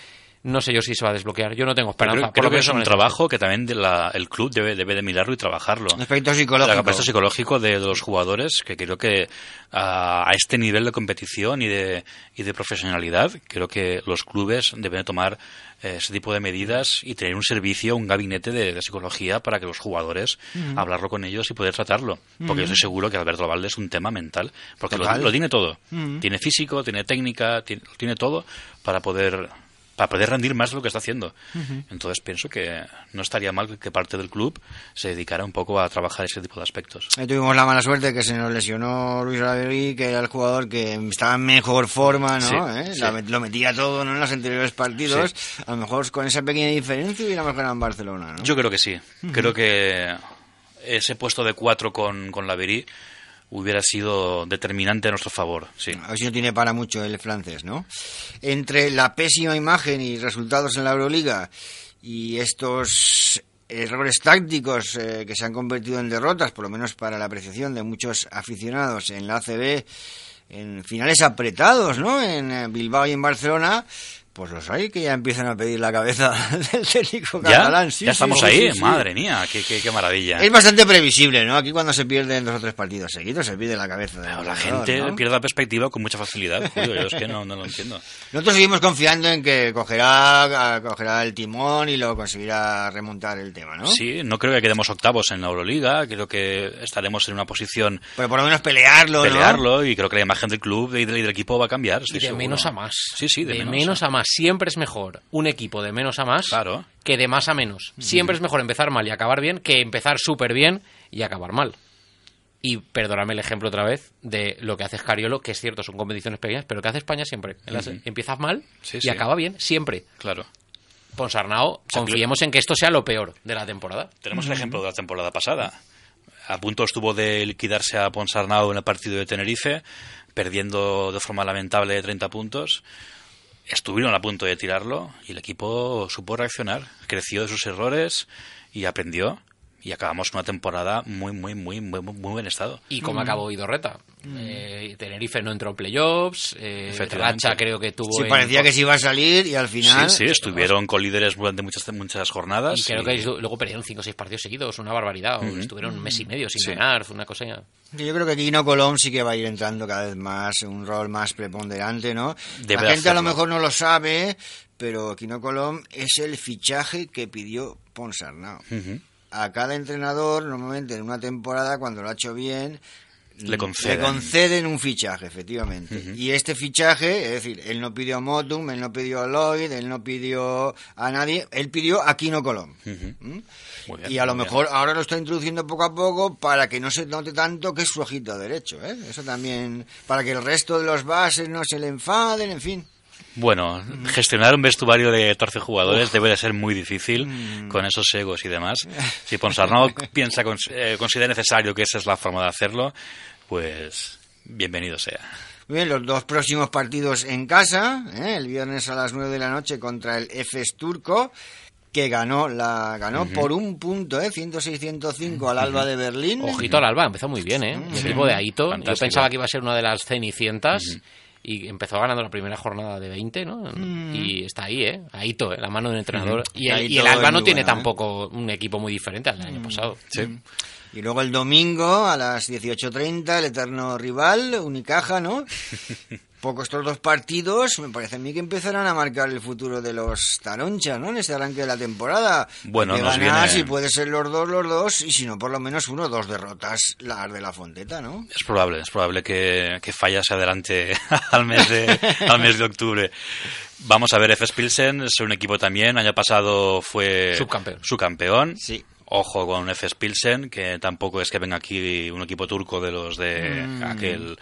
no sé yo si se va a desbloquear. Yo no tengo esperanza. creo, por creo lo que es un el- trabajo que también de la- el club debe, debe de mirarlo y trabajarlo. Aspecto psicológico. El aspecto psicológico de, los jugadores, que creo que a, a este nivel de competición y de, y de profesionalidad, creo que los clubes deben de tomar eh, ese tipo de medidas y tener un servicio, un gabinete de, de psicología para que los jugadores hablarlo con ellos y poder tratarlo. Porque yo estoy seguro que Alberto Valde es un tema mental, porque lo, tiene todo. Tiene físico, tiene técnica, tiene, tiene todo para poder para poder rendir más de lo que está haciendo. Ujú. Entonces pienso que no estaría mal que parte del club se dedicara un poco a trabajar ese tipo de aspectos. Ahí tuvimos la mala suerte que se nos lesionó Luis Olaverí, que era el jugador que estaba en mejor forma, ¿no? Sí, ¿Eh? sí. La Lo metía todo ¿no? en los anteriores partidos. A lo mejor con esa pequeña diferencia hubiéramos ganado en Barcelona, ¿no? Yo creo que sí. Ujú. Creo que ese puesto de cuatro con, con Laverí hubiera sido determinante a nuestro favor. Sí. A ver si no tiene para mucho el francés, ¿no? Entre la pésima imagen y resultados en la Euroliga y estos errores tácticos eh, que se han convertido en derrotas, por lo menos para la apreciación de muchos aficionados en la ACB, en finales apretados, ¿no? En eh, Bilbao y en Barcelona, pues los hay que ya empiezan a pedir la cabeza del técnico catalán. Sí, ya estamos sí, ahí. sí, sí. Madre mía, qué, qué, qué maravilla. Es bastante previsible, ¿no? Aquí cuando se pierden dos o tres partidos seguidos se pierde la cabeza. del la gente ¿no? pierde la perspectiva con mucha facilidad. Julio. Yo es que no, no lo entiendo. Nosotros seguimos confiando en que cogerá, cogerá el timón y lo conseguirá remontar el tema, ¿no? Sí, no creo que quedemos octavos en la Euroliga. Creo que estaremos en una posición Pero por lo menos pelearlo, ¿no? pelearlo y creo que la imagen del club y del, y del equipo va a cambiar. Y de seguro. menos a más. Sí, sí, de, de menos. menos a más. Siempre es mejor un equipo de menos a más Claro. que de más a menos. Siempre es mejor empezar mal y acabar bien que empezar súper bien y acabar mal. Y perdóname el ejemplo otra vez de lo que hace Scariolo, que es cierto, son competiciones pequeñas, pero que hace España siempre. Ujú. Empiezas mal Sí, y sí. acaba bien, siempre. Claro. Ponsarnau, confiemos en que esto sea lo peor de la temporada. Tenemos el ejemplo de la temporada pasada. A punto estuvo de liquidarse a Ponsarnau en el partido de Tenerife, perdiendo de forma lamentable 30 puntos. Estuvieron a punto de tirarlo y el equipo supo reaccionar, creció de sus errores y aprendió. Y acabamos una temporada muy, muy, muy, muy, muy buen estado. ¿Y cómo acabó Idorreta? Eh, Tenerife no entró en playoffs, eh. Racha creo que tuvo... Sí, en- parecía que se iba a salir y al final... Sí, sí, estuvieron con líderes durante muchas, muchas jornadas. Y creo y- que luego perdieron 5 o 6 partidos seguidos, una barbaridad. o Ujú. Estuvieron un mes y medio sin Sí. ganar, fue una cosa ya... Yo creo que Quino Colón sí que va a ir entrando cada vez más en un rol más preponderante, ¿no? Debe La gente a lo mejor no lo sabe, pero Quino Colón es el fichaje que pidió Ponsarnau. Ujú. A cada entrenador, normalmente en una temporada, cuando lo ha hecho bien, Le conceden. conceden un fichaje, efectivamente. Y este fichaje, es decir, él no pidió a Motum, él no pidió a Lloyd, él no pidió a nadie, él pidió a Quino Colón. ¿Mm? Bien, y a lo bien. mejor ahora lo está introduciendo poco a poco para que no se note tanto que es su ojito derecho, ¿eh? Eso también, para que el resto de los bases no se le enfaden, en fin. Bueno, gestionar un vestuario de 14 jugadores debe de ser muy difícil con esos egos y demás. Si Ponsarnau piensa, eh, considera necesario que esa es la forma de hacerlo, pues bienvenido sea. Muy bien, los dos próximos partidos en casa, ¿eh? el viernes a las 9 de la noche contra el EFES turco, que ganó la ganó por un punto, ¿eh? 106-105 al Alba de Berlín. Ojito al Alba, empezó muy bien, ¿eh? El Sí. equipo de Aito, yo pensaba que iba a ser una de las cenicientas y empezó ganando la primera jornada de 20, ¿no? Y está ahí, ¿eh? Aito, ¿eh? la mano del entrenador. Y, el, y Aito el Alba no tiene ¿eh? tampoco un equipo muy diferente al del año pasado. Sí. Y luego el domingo a las 18.30 el eterno rival, Unicaja, ¿no? Poco estos dos partidos, me parece a mí que empezarán a marcar el futuro de los Taroncha, ¿no? En este arranque de la temporada. Bueno, De nos ganar, viene- si puede ser los dos, los dos, y si no, por lo menos uno o dos derrotas, las de la Fonteta, ¿no? Es probable, es probable que, que fallase adelante al mes de, al mes de octubre. Vamos a ver, FS Pilsen es un equipo también, año pasado fue Subcampeón. subcampeón. Sí. Ojo con FS Pilsen, que tampoco es que venga aquí un equipo turco de los de Mm. aquel...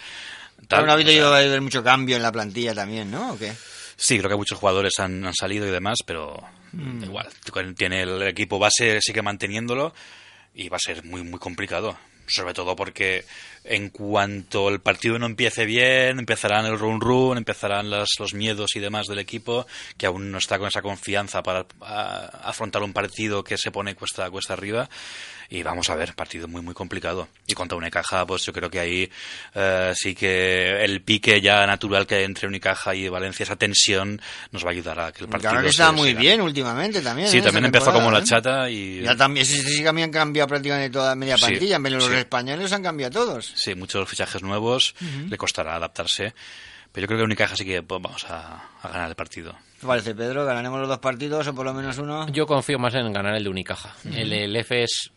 No ha o sea, habido a haber mucho cambio en la plantilla también, ¿no? ¿O qué? Sí, creo que muchos jugadores han, han salido y demás, pero Mm. igual. Tiene el equipo base, sigue manteniéndolo y va a ser muy, muy complicado. Sobre todo porque en cuanto el partido no empiece bien, empezarán el run run, empezarán las- los miedos y demás del equipo, que aún no está con esa confianza para a- afrontar un partido que se pone cuesta, cuesta arriba. Y vamos a ver, partido muy, muy complicado. Y contra Unicaja, pues yo creo que ahí eh, sí que el pique ya natural que hay entre Unicaja y Valencia, esa tensión, nos va a ayudar a que el partido Claro que está muy gane. bien últimamente también. Sí, ¿eh? también empezó como la temporada, chata ¿eh? y... Ya también, sí, sí, sí, que habían cambiado prácticamente toda media Sí, plantilla. De los sí. españoles han cambiado todos. Sí, muchos fichajes nuevos, le costará adaptarse. Pero yo creo que Unicaja sí que pues, vamos a, a ganar el partido. ¿Qué parece, Pedro? ¿Ganaremos los dos partidos o por lo menos uno? Yo confío más en ganar el de Unicaja. El, el F es...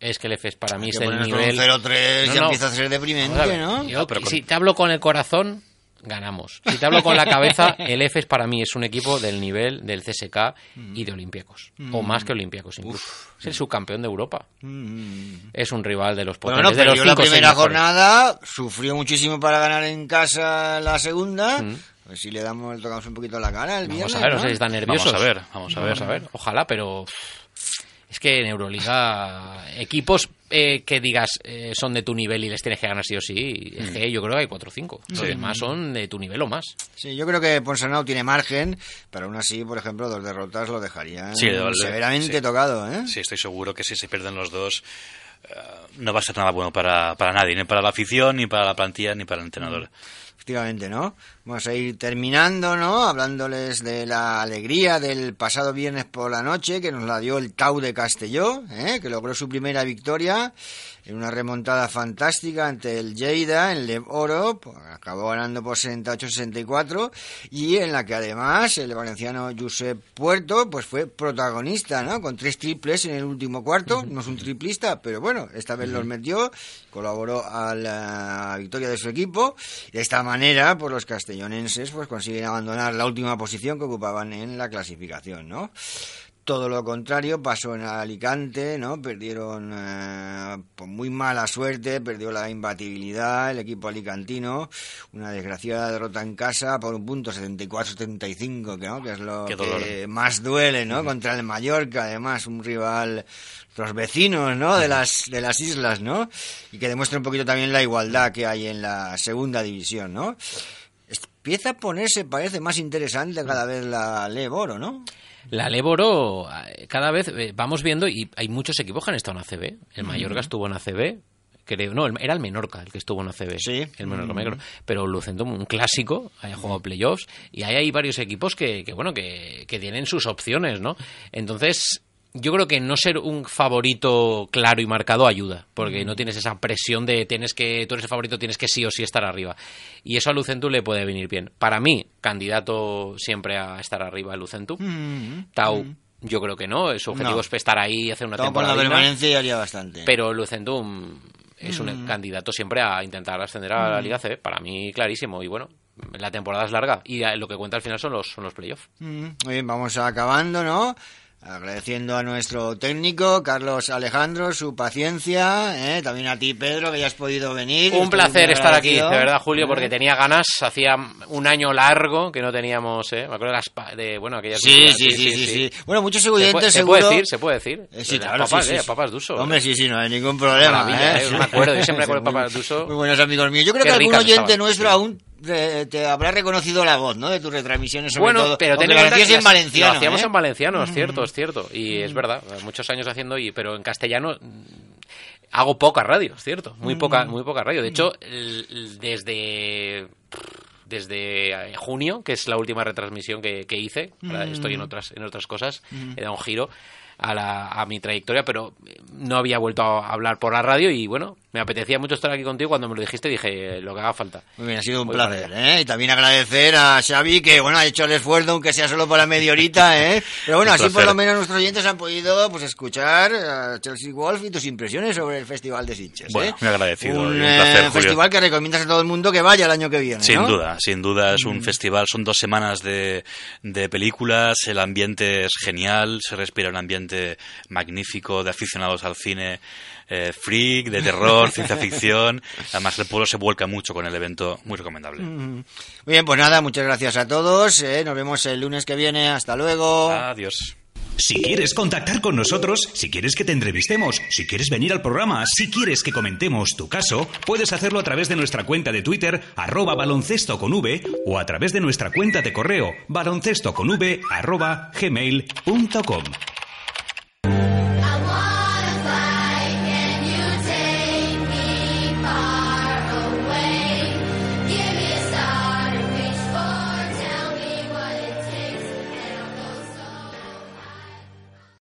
Es que el F es para mí es el nivel... un 0-3 ya empieza a ser deprimente, Vamos a ver, ¿no? yo, No, pero con- Si te hablo con el corazón, ganamos. Si te hablo con la cabeza, el F es para mí es un equipo del nivel del CSK y de Olympiacos. O Mm. más que Olympiacos incluso. Es el subcampeón de Europa. Mm. Es un rival de los Bueno, potentes, de los perdió la cinco, seis primera jornada, sufrió muchísimo para ganar en casa la segunda. Mm. Pues si le damos, le tocamos un poquito la cara el Vamos viernes, a ver, no sé si están nerviosos. Vamos a ver, vamos a ver. Vamos a ver, ojalá, pero es que en Euroliga equipos eh, que digas eh, son de tu nivel y les tienes que ganar sí o sí, es Mm. que yo creo que hay 4 o 5. Los Sí. demás son de tu nivel o más. Sí, yo creo que Ponsarnau tiene margen, pero aún así, por ejemplo, dos derrotas lo dejarían Sí, severamente sí. tocado, ¿eh? Sí, estoy seguro que si se pierden los dos, eh, no va a ser nada bueno para, para nadie, ni para la afición, ni para la plantilla, ni para el entrenador. Efectivamente, ¿no? Vamos a ir terminando, ¿no? Hablándoles de la alegría del pasado viernes por la noche que nos la dio el Tau de Castelló, ¿eh? que logró su primera victoria en una remontada fantástica ante el Lleida en Lev Oro, pues, acabó ganando por 68-64 y en la que además el valenciano Josep Puerto pues fue protagonista, ¿no? Con tres triples en el último cuarto, no es un triplista, pero bueno, esta vez los metió, colaboró a la victoria de su equipo de esta manera pues los castellonenses pues consiguen abandonar la última posición que ocupaban en la clasificación, ¿no? Todo lo contrario pasó en Alicante, ¿no? Perdieron eh, por muy mala suerte, perdió la imbatibilidad el equipo alicantino, una desgraciada derrota en casa por un punto 74-75, que, ¿no? que es lo que más duele, ¿no? Contra el Mallorca, además, un rival, los vecinos, ¿no? De las, de las islas, ¿no? Y que demuestra un poquito también la igualdad que hay en la segunda división, ¿no? Empieza a ponerse, parece más interesante cada vez la Leboro, ¿no? La Leboro, eh, cada vez eh, vamos viendo, y hay muchos equipos que han estado en ACB. El Mallorca Ujú. estuvo en ACB, creo. No, el- era el Menorca el que estuvo en ACB. Sí. El Menorca, acuerdo. Pero Lucentum, un clásico, haya jugado playoffs, y ahí hay varios equipos que, que bueno, que, que tienen sus opciones, ¿no? Entonces. Yo creo que no ser un favorito claro y marcado ayuda, porque no tienes esa presión de tienes que tú eres el favorito, tienes que sí o sí estar arriba. Y eso a Lucentum le puede venir bien. Para mí, candidato siempre a estar arriba de Lucentum. Tau, yo creo que no. Su objetivo No. es estar ahí y hacer una Todo por la temporada. permanencia y haría bastante. Pero Lucentum es un Mm. candidato siempre a intentar ascender a la Mm. Liga C. Para mí, clarísimo. Y bueno, la temporada es larga y lo que cuenta al final son los, son los playoffs. Mm, Muy bien, vamos acabando, ¿no? Agradeciendo a nuestro técnico, Carlos Alejandro, su paciencia, ¿eh? también a ti, Pedro, que ya has podido venir. Un Estoy placer estar aquí, de verdad, Julio, porque tenía ganas. Hacía un año largo que no teníamos, ¿eh? Me acuerdo de las de, bueno, aquellas. Sí, sí, sí, sí, sí. Bueno, muchos Se puede- oyentes se puede seguro- decir, se puede decir. Eh, sí, claro, papas, sí, sí, eh, sí. papas Duso. Hombre, sí, sí, no hay ningún problema. Maravilla, ¿eh? me acuerdo, yo siempre acuerdo de papas Duso. Muy buenos amigos míos. Yo creo Qué que algún oyente estaban, nuestro aún te, te habrá reconocido la voz, ¿no? De tus retransmisiones, sobre bueno, todo. pero en lo hacías en valenciano. Lo hacíamos ¿eh? en valenciano, es Mm. cierto, es cierto. Y es verdad, muchos años haciendo, y pero en castellano mm, hago poca radio, es cierto. Muy poca, Mm. muy poca radio. De hecho, desde desde eh, junio, que es la última retransmisión que, que hice, ahora Mm. estoy en otras, en otras cosas, Mm. he dado un giro a, la, a mi trayectoria, pero no había vuelto a hablar por la radio y bueno, me apetecía mucho estar aquí contigo. Cuando me lo dijiste dije, lo que haga falta. Muy bien, ha sido un Voy placer, para ¿eh? Y también agradecer a Xavi que, bueno, ha hecho el esfuerzo, aunque sea solo por la media horita, ¿eh? Pero bueno, así por lo menos nuestros oyentes han podido, pues, escuchar a Chelsea Wolf y tus impresiones sobre el Festival de Sitges, ¿eh? Bueno, muy agradecido Un, un placer, eh, festival que recomiendas a todo el mundo que vaya el año que viene, Sin ¿no? duda, sin duda es un Mm. festival, son dos semanas de, de películas, el ambiente es genial, se respira un ambiente magnífico de aficionados al cine eh, freak, de terror, ciencia ficción, además el pueblo se vuelca mucho con el evento, muy recomendable. Muy bien, pues nada, muchas gracias a todos, ¿eh? Nos vemos el lunes que viene, hasta luego. Adiós. Si quieres contactar con nosotros, si quieres que te entrevistemos, si quieres venir al programa, si quieres que comentemos tu caso, puedes hacerlo a través de nuestra cuenta de Twitter, arroba baloncesto con V, o a través de nuestra cuenta de correo, baloncesto con V, arroba gmail.com.